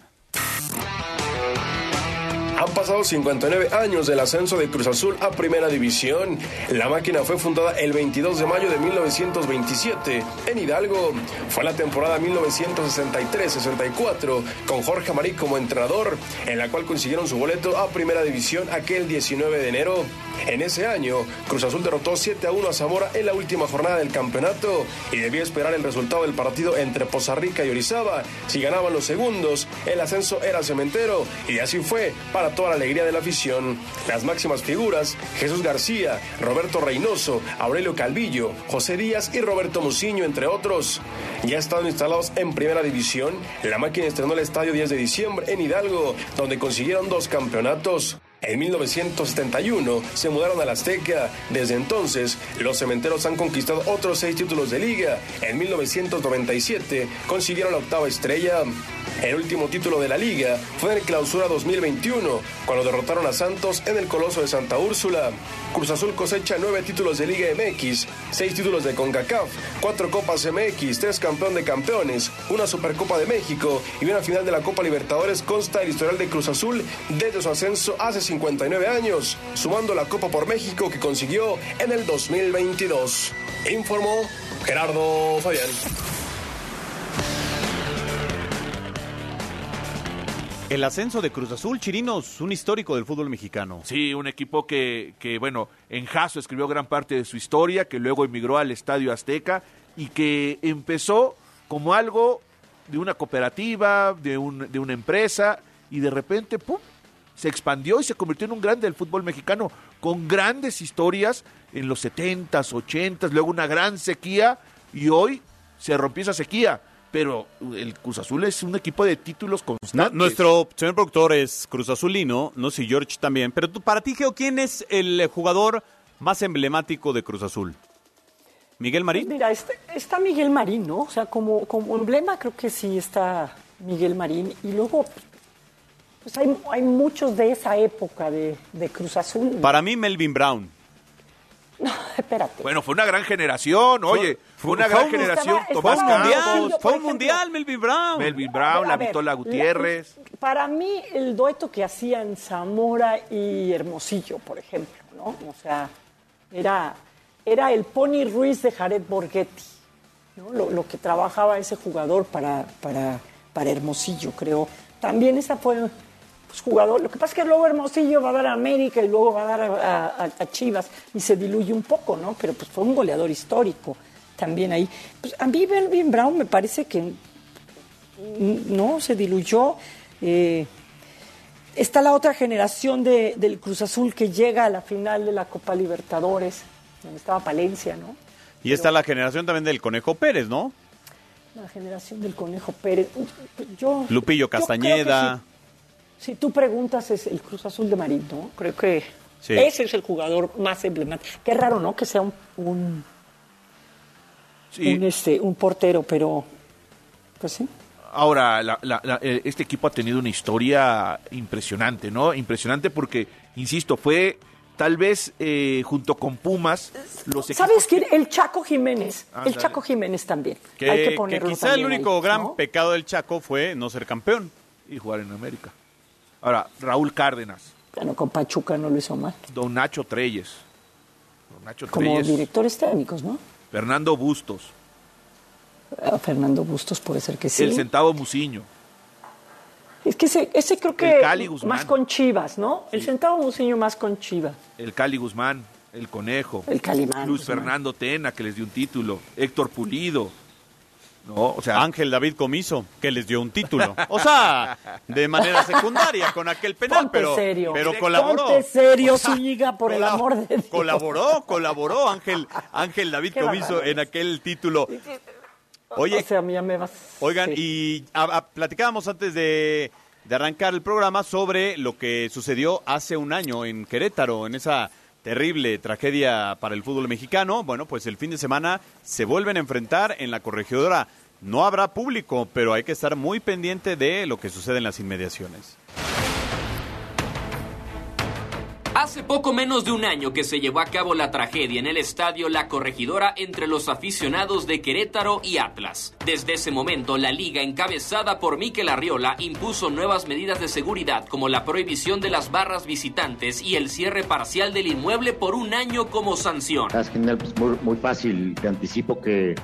Han pasado 59 años del ascenso de Cruz Azul a Primera División. La máquina fue fundada el 22 de mayo de 1927 en Hidalgo. Fue la temporada 1963-64 con Jorge Amarí como entrenador, en la cual consiguieron su boleto a Primera División aquel 19 de enero. En ese año, Cruz Azul derrotó 7 a 1 a Zamora en la última jornada del campeonato y debía esperar el resultado del partido entre Poza Rica y Orizaba. Si ganaban los segundos, el ascenso era cementero y así fue para toda la alegría de la afición. Las máximas figuras, Jesús García, Roberto Reynoso, Aurelio Calvillo, José Díaz y Roberto Muciño, entre otros. Ya estaban instalados en primera división. La máquina estrenó el estadio 10 de diciembre en Hidalgo, donde consiguieron dos campeonatos. En 1971 se mudaron a la Azteca. Desde entonces, los cementeros han conquistado otros seis títulos de liga. En 1997 consiguieron la octava estrella. El último título de la liga fue en el Clausura 2021, cuando derrotaron a Santos en el Coloso de Santa Úrsula. Cruz Azul cosecha nueve títulos de Liga MX, seis títulos de CONCACAF, cuatro Copas MX, tres campeón de campeones, una Supercopa de México y una final de la Copa Libertadores consta el historial de Cruz Azul desde su ascenso hace 59 años, sumando la Copa por México que consiguió en el 2022. Informó Gerardo Fabián. El ascenso de Cruz Azul, Chirinos, un histórico del fútbol mexicano. Sí, un equipo que, que, bueno, en Jaso escribió gran parte de su historia, que luego emigró al Estadio Azteca y que empezó como algo de una cooperativa, de, un, de una empresa, y de repente, ¡pum!, se expandió y se convirtió en un grande del fútbol mexicano, con grandes historias en los 70s, 80s, luego una gran sequía, y hoy se rompió esa sequía pero el Cruz Azul es un equipo de títulos constantes. nuestro señor productor es Cruz Azulino, no sé, George también. Pero tú, para ti, Geo, ¿quién es el jugador más emblemático de Cruz Azul? ¿Miguel Marín? Pues mira, está, está, Miguel Marín, ¿no? O sea, como, como emblema creo que sí está Miguel Marín. Y luego, pues hay, hay muchos de esa época de, de Cruz Azul. Para mí, Melvin Brown. No, espérate. Bueno, fue una gran generación, oye, fue, una gran generación. Tomás Campos. Fue un mundial, Melvin Brown. Melvin Brown, la Vitola Gutiérrez. para mí, el dueto que hacían Zamora y Hermosillo, por ejemplo, ¿no? O sea, era, era el Pony Ruiz de Jared Borghetti, ¿no? Lo, lo que trabajaba ese jugador para, para, para Hermosillo, creo. También esa fue pues, jugador. Lo que pasa es que luego Hermosillo va a dar a América y luego va a dar a, a, a, Chivas y se diluye un poco, ¿no? Pero pues fue un goleador histórico también ahí. Pues a mí Melvin Brown me parece que no se diluyó. Eh, está la otra generación de, del Cruz Azul que llega a la final de la Copa Libertadores, donde estaba Palencia, ¿no? Y Pero, está la generación también del Conejo Pérez, ¿no? La generación del Conejo Pérez. Yo, Lupillo Castañeda. Si tú preguntas, es el Cruz Azul de Marín, ¿no? Creo que sí. ese es el jugador más emblemático. Qué raro, ¿no? Que sea un, un, sí. un, este, un portero, pero pues sí. Ahora, la, la, la, este equipo ha tenido una historia impresionante, ¿no? Impresionante porque, insisto, fue tal vez eh, junto con Pumas los ¿Sabes quién? El Chaco Jiménez. Ah, el Chaco Jiménez también. Que, Hay que ponerlo que quizá el único ahí, gran ¿no? pecado del Chaco fue no ser campeón. Y jugar en América. Ahora, Raúl Cárdenas. Bueno, con Pachuca no lo hizo mal. Don Nacho Treyes. Don Nacho Como Treyes. directores técnicos, ¿no? Fernando Bustos. A Fernando Bustos puede ser que sí. El Centavo Muciño. Es que ese, ese creo que El Cali Guzmán. más con Chivas, ¿no? El Centavo Muciño más con Chivas. El Cali Guzmán. El Conejo. El Calimán. Luis Guzmán. Fernando Tena, que les dio un título. Héctor Pulido. No, o sea, Ángel David Comiso, que les dio un título. O sea, de manera secundaria con aquel penal, Ponte pero, serio. pero colaboró. Ponte serio, O sea, Zúñiga, por el amor de Dios. Colaboró, colaboró Ángel, Ángel David Qué Comiso en aquel título. Oye, O sea, ya me vas... Oigan, sí. y a- a- platicábamos antes de, de arrancar el programa sobre lo que sucedió hace un año en Querétaro, en esa terrible tragedia para el fútbol mexicano. Bueno, pues el fin de semana se vuelven a enfrentar en la corregidora. No habrá público, pero hay que estar muy pendiente de lo que sucede en las inmediaciones. Hace poco menos de un año que se llevó a cabo la tragedia en el estadio La Corregidora entre los aficionados de Querétaro y Atlas. Desde ese momento, la liga encabezada por Miquel Arriola impuso nuevas medidas de seguridad como la prohibición de las barras visitantes y el cierre parcial del inmueble por un año como sanción. Es pues muy fácil. Te anticipo que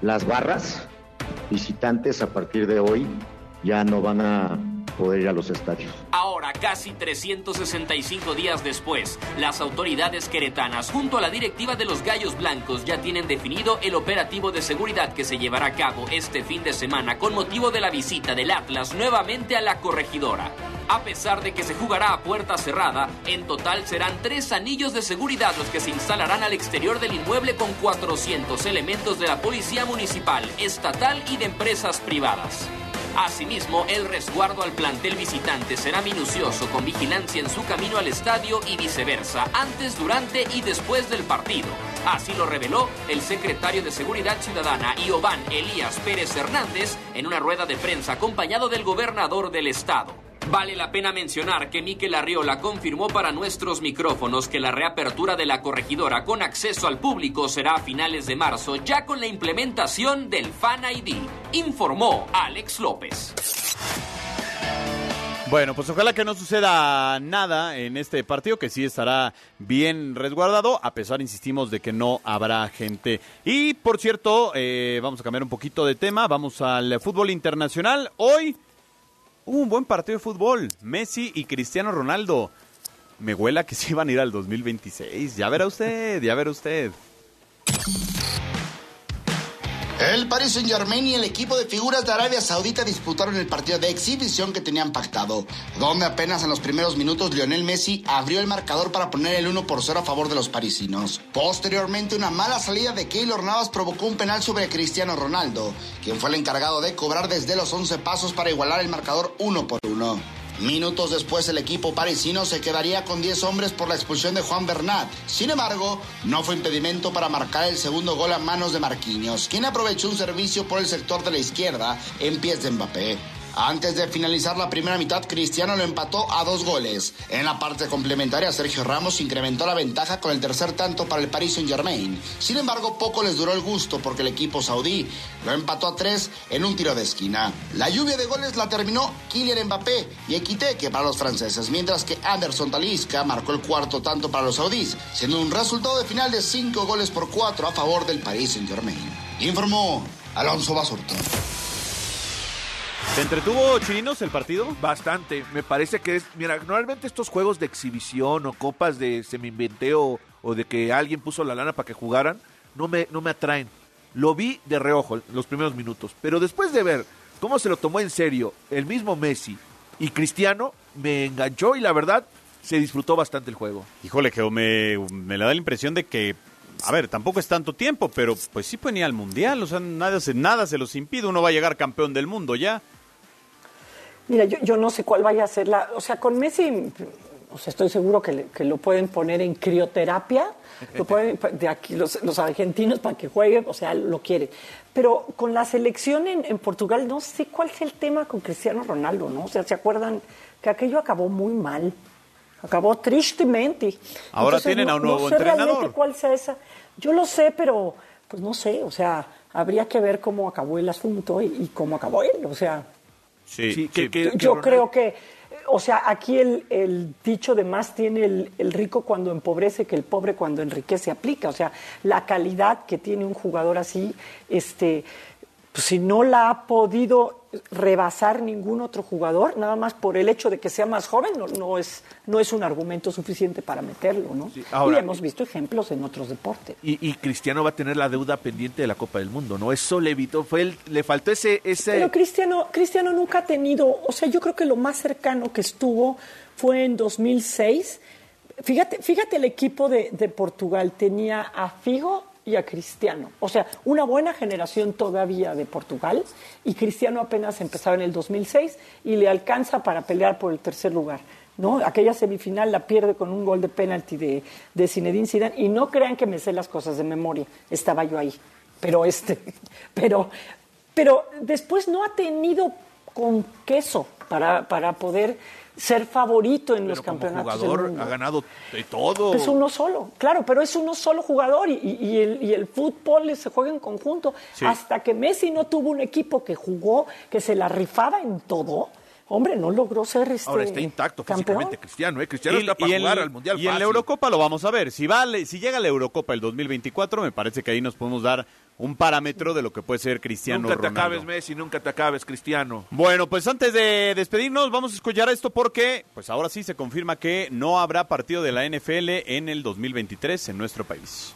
las barras visitantes a partir de hoy ya no van a poder ir a los estadios. Ahora, casi 365 días después, las autoridades queretanas, junto a la directiva de los Gallos Blancos, ya tienen definido el operativo de seguridad que se llevará a cabo este fin de semana con motivo de la visita del Atlas nuevamente a la corregidora. A pesar de que se jugará a puerta cerrada, en total serán tres anillos de seguridad los que se instalarán al exterior del inmueble con 400 elementos de la Policía Municipal, Estatal y de empresas privadas. Asimismo, el resguardo al plantel visitante será minucioso con vigilancia en su camino al estadio y viceversa, antes, durante y después del partido. Así lo reveló el secretario de Seguridad Ciudadana, Iovan Elías Pérez Hernández, en una rueda de prensa acompañado del gobernador del estado. Vale la pena mencionar que Miquel Arriola confirmó para nuestros micrófonos que la reapertura de la corregidora con acceso al público será a finales de marzo, ya con la implementación del Fan ID, informó Alex López. Bueno, pues ojalá que no suceda nada en este partido, que sí estará bien resguardado, a pesar, insistimos, de que no habrá gente. Y, por cierto, eh, vamos a cambiar un poquito de tema, vamos al fútbol internacional. Hoy Un buen partido de fútbol. Messi y Cristiano Ronaldo. Me huela que se iban a ir al 2026. Ya verá usted, ya verá usted. El Paris Saint Germain y el equipo de figuras de Arabia Saudita disputaron el partido de exhibición que tenían pactado, donde apenas en los primeros minutos Lionel Messi abrió el marcador para poner el 1 por 0 a favor de los parisinos. Posteriormente, una mala salida de Keylor Navas provocó un penal sobre Cristiano Ronaldo, quien fue el encargado de cobrar desde los 11 pasos para igualar el marcador 1 por 1. Minutos después el equipo parisino se quedaría con 10 hombres por la expulsión de Juan Bernat. Sin embargo, no fue impedimento para marcar el segundo gol a manos de Marquinhos, quien aprovechó un servicio por el sector de la izquierda en pies de Mbappé. Antes de finalizar la primera mitad, Cristiano lo empató a dos goles. En la parte complementaria, Sergio Ramos incrementó la ventaja con el tercer tanto para el Paris Saint-Germain. Sin embargo, poco les duró el gusto porque el equipo saudí lo empató a tres en un tiro de esquina. La lluvia de goles la terminó Kylian Mbappé y Equiteque para los franceses, mientras que Anderson Talisca marcó el cuarto tanto para los saudíes, siendo un resultado de final de cinco goles por cuatro a favor del Paris Saint-Germain. Informó Alonso Basurto. ¿Se entretuvo Chirinos el partido? Bastante. Me parece que es. Mira, normalmente estos juegos de exhibición o copas de se me inventé o, de que alguien puso la lana para que jugaran, no me, no me atraen. Lo vi de reojo los primeros minutos. Pero después de ver cómo se lo tomó en serio el mismo Messi y Cristiano, me enganchó y la verdad se disfrutó bastante el juego. Híjole, que me, me da la impresión de que a ver, tampoco es tanto tiempo, pero pues sí pueden ir al mundial, o sea, nada, nada se los impide, uno va a llegar campeón del mundo ya. Mira, yo, yo no sé cuál vaya a ser la. O sea, con Messi, o sea, estoy seguro que, que lo pueden poner en crioterapia, lo pueden, de aquí los, los, argentinos para que juegue, o sea, lo quiere. Pero con la selección en, en, Portugal, no sé cuál es el tema con Cristiano Ronaldo, ¿no? O sea, ¿se acuerdan que aquello acabó muy mal? Acabó tristemente. Ahora tienen a un nuevo no sé entrenador. Realmente cuál sea esa. Yo lo sé, pero pues no sé, o sea, habría que ver cómo acabó el asunto y, y cómo acabó él, o sea. Sí, yo creo que, o sea, aquí el, dicho de más tiene el, el, rico cuando empobrece que el pobre cuando enriquece aplica. O sea, la calidad que tiene un jugador así, este, pues si no la ha podido rebasar ningún otro jugador, nada más por el hecho de que sea más joven, no, no es, no es un argumento suficiente para meterlo, ¿no? y hemos visto ejemplos en otros deportes. Y, Cristiano va a tener la deuda pendiente de la Copa del Mundo, ¿no? Eso le evitó, fue el, le faltó ese, ese... Pero Cristiano, Cristiano nunca ha tenido, o sea, yo creo que lo más cercano que estuvo fue en 2006. Fíjate, fíjate el equipo de, de Portugal, tenía a Figo, y a Cristiano. O sea, una buena generación todavía de Portugal y Cristiano apenas empezaba en el 2006 y le alcanza para pelear por el tercer lugar. ¿no? Aquella semifinal la pierde con un gol de penalti de, de Zinedine Zidane y no crean que me sé las cosas de memoria, estaba yo ahí. Pero este, pero, pero después no ha tenido con queso para, para poder ser favorito en los campeonatos. jugador ha ganado de todo. Es uno solo, claro, pero es uno solo jugador y, el, y el, fútbol se juega en conjunto. Hasta que Messi no tuvo un equipo que jugó, que se la rifaba en todo. Hombre, no logró ser este Ahora está intacto físicamente Cristiano, ¿eh? Cristiano está para jugar al Mundial Y en la Eurocopa lo vamos a ver. Si, vale, si llega la Eurocopa el 2024, me parece que ahí nos podemos dar un parámetro de lo que puede ser Cristiano Nunca te acabes, Messi, nunca te acabes, Cristiano. Bueno, pues antes de despedirnos, vamos a escuchar esto porque, pues ahora sí se confirma que no habrá partido de la NFL en el 2023 en nuestro país.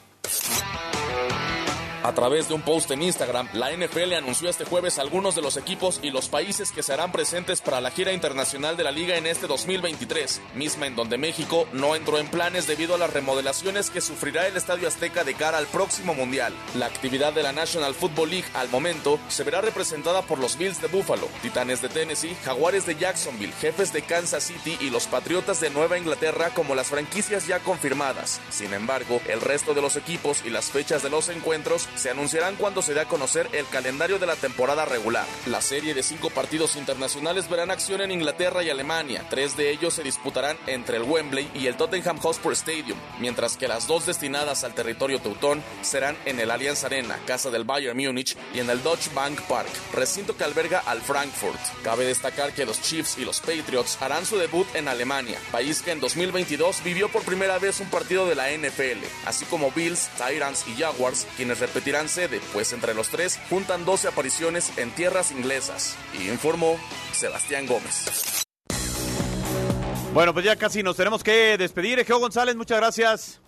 A través de un post en Instagram, la NFL anunció este jueves algunos de los equipos y los países que serán presentes para la gira internacional de la liga en este 2023, misma en donde México no entró en planes debido a las remodelaciones que sufrirá el Estadio Azteca de cara al próximo Mundial. La actividad de la National Football League al momento se verá representada por los Bills de Buffalo, Titanes de Tennessee, Jaguares de Jacksonville, Jefes de Kansas City y los Patriotas de Nueva Inglaterra como las franquicias ya confirmadas. Sin embargo, el resto de los equipos y las fechas de los encuentros se anunciarán cuando se dé a conocer el calendario de la temporada regular. La serie de cinco partidos internacionales verán acción en Inglaterra y Alemania. Tres de ellos se disputarán entre el Wembley y el Tottenham Hotspur Stadium, mientras que las dos destinadas al territorio teutón serán en el Allianz Arena, casa del Bayern Múnich, y en el Deutsche Bank Park, recinto que alberga al Frankfurt. Cabe destacar que los Chiefs y los Patriots harán su debut en Alemania, país que en 2022 vivió por primera vez un partido de la NFL, así como Bills, Tyrants y Jaguars, quienes repetieron repetirán sede, pues entre los tres juntan 12 apariciones en tierras inglesas. Y informó Sebastián Gómez. Bueno, pues ya casi nos tenemos que despedir. Geo González, muchas gracias.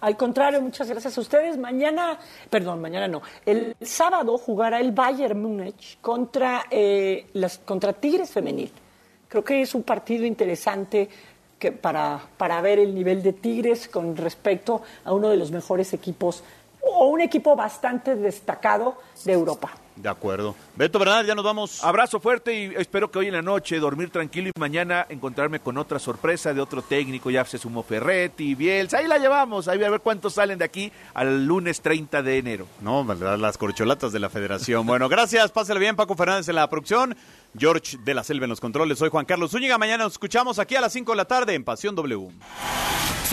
Al contrario, muchas gracias a ustedes. Mañana, perdón, mañana no. El sábado jugará el Bayern Múnich contra, eh, las, contra Tigres Femenil. Creo que es un partido interesante que para, para ver el nivel de Tigres con respecto a uno de los mejores equipos o un equipo bastante destacado de Europa. De acuerdo. Beto Bernal, ya nos vamos. Abrazo fuerte y espero que hoy en la noche dormir tranquilo y mañana encontrarme con otra sorpresa de otro técnico. Ya se sumó Ferretti, Bielsa. Ahí la llevamos. Ahí a ver cuántos salen de aquí al lunes 30 de enero. No, las corcholatas de la federación. bueno, gracias. Pásale bien, Paco Fernández en la producción. George de la Selva en los controles. Soy Juan Carlos Zúñiga. Mañana nos escuchamos aquí a las 5 de la tarde en Pasión W.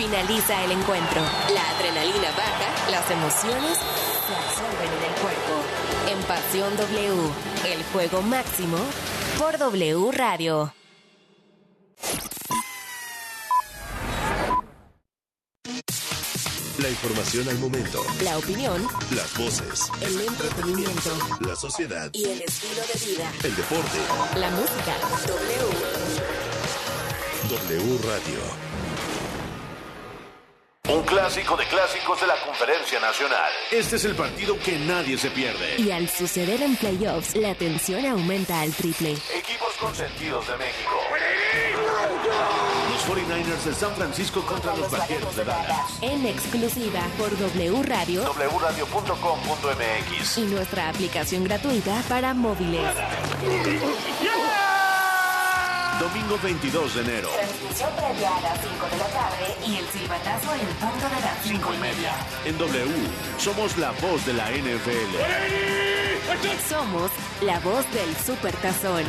Finaliza el encuentro. La adrenalina baja, las emociones se absorben en el cuerpo. En Pasión W, el juego máximo por W Radio. La información al momento. La opinión. Las voces. El entretenimiento. La sociedad. Y el estilo de vida. El deporte. La música. W. W Radio. Un clásico de clásicos de la Conferencia Nacional. Este es el partido que nadie se pierde. Y al suceder en playoffs, la tensión aumenta al triple. Equipos consentidos de México. Los 49ers de San Francisco contra los Vaqueros de Dallas. En exclusiva por W Radio. wradio.com.mx. Y nuestra aplicación gratuita para móviles. Domingo 22 de enero. Transmisión previa a las 5 de la tarde y el silbatazo en punto de las 5 y media. En W, somos la voz de la NFL. Somos la voz del Supertazón.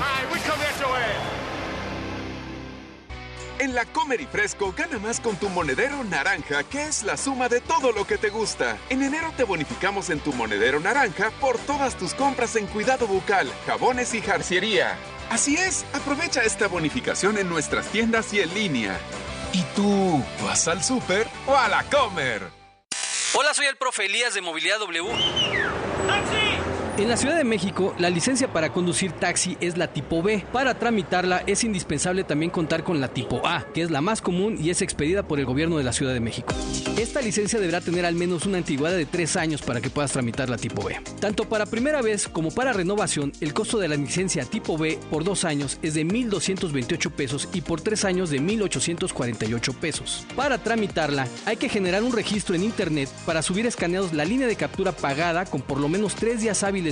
En la Comer y Fresco gana más con tu monedero naranja, que es la suma de todo lo que te gusta. En enero te bonificamos en tu monedero naranja por todas tus compras en cuidado bucal, jabones y jarciería. Así es, aprovecha esta bonificación en nuestras tiendas y en línea. ¿Y tú vas al súper o a la Comer? Hola, soy el profe Elías de Movilidad W. En la Ciudad de México, la licencia para conducir taxi es la tipo B. Para tramitarla es indispensable también contar con la tipo A, que es la más común y es expedida por el gobierno de la Ciudad de México. Esta licencia deberá tener al menos una antigüedad de tres años para que puedas tramitar la tipo B. Tanto para primera vez como para renovación, el costo de la licencia tipo B por dos años es de 1.228 pesos y por tres años de 1.848 pesos. Para tramitarla, hay que generar un registro en Internet para subir escaneados la línea de captura pagada con por lo menos tres días hábiles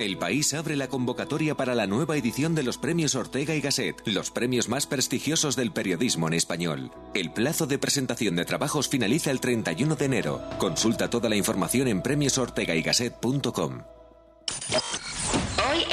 El país abre la convocatoria para la nueva edición de los premios Ortega y Gasset, los premios más prestigiosos del periodismo en español. El plazo de presentación de trabajos finaliza el 31 de enero. Consulta toda la información en premiosortegaygasset.com.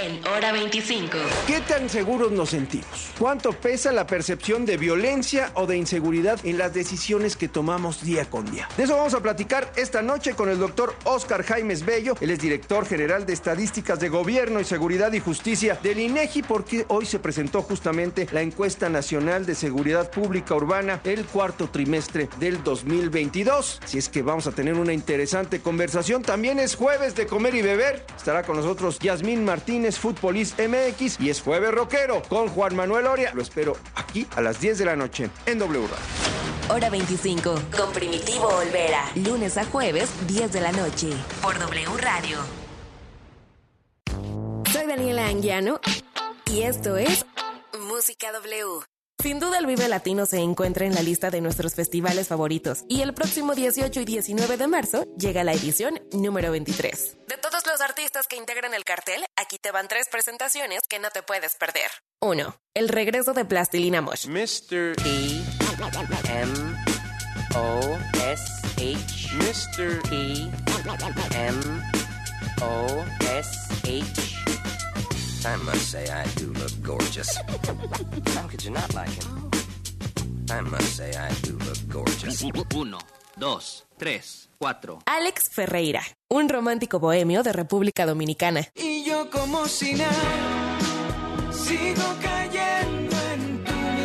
En Hora 25. ¿Qué tan seguros nos sentimos? ¿Cuánto pesa la percepción de violencia o de inseguridad en las decisiones que tomamos día con día? De eso vamos a platicar esta noche con el doctor Oscar Jaimes Bello. Él es director general de Estadísticas de Gobierno y Seguridad y Justicia del INEGI porque hoy se presentó justamente la encuesta nacional de seguridad pública urbana el cuarto trimestre del 2022. Si es que vamos a tener una interesante conversación. También es jueves de comer y beber. Estará con nosotros Yasmín Martínez, Futbolist MX, y es jueves rockero con Juan Manuel Oria. Lo espero aquí a las 10 de la noche en W Radio. Hora 25 con Primitivo Olvera. Lunes a jueves, 10 de la noche. Por W Radio. Soy Daniela Anguiano y esto es Música W. Sin duda el Vive Latino se encuentra en la lista de nuestros festivales favoritos y el próximo 18 y 19 de marzo llega la edición número 23. De todos los artistas que integran el cartel, aquí te van tres presentaciones que no te puedes perder. 1. El regreso de Plastilina Mosh. Mr. E M O S H Mr. E M O S H I must say I do look gorgeous. How could you not like him? I must say I do look gorgeous. Uno, dos, tres, cuatro. Alex Ferreira, un romántico bohemio de República Dominicana. Y yo como si nada, sigo callado.